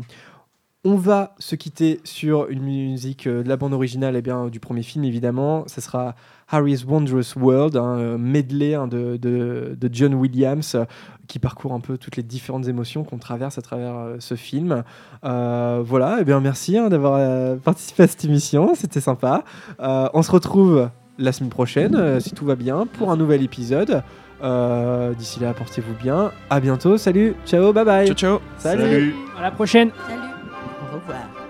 On va se quitter sur une musique euh, de la bande originale et bien, du premier film, évidemment. Ça sera Harry's Wondrous World, un euh, medley hein, de, de- de John Williams euh, qui parcourt un peu toutes les différentes émotions qu'on traverse à travers euh, ce film. Euh, voilà, et bien merci hein, d'avoir euh, participé à cette émission, c'était sympa. Euh, on se retrouve la semaine prochaine, euh, si tout va bien, pour un nouvel épisode. Euh, D'ici là, portez-vous bien. À bientôt. Salut. Ciao. Bye bye. Ciao, ciao. Salut. À la prochaine. Salut. Au revoir.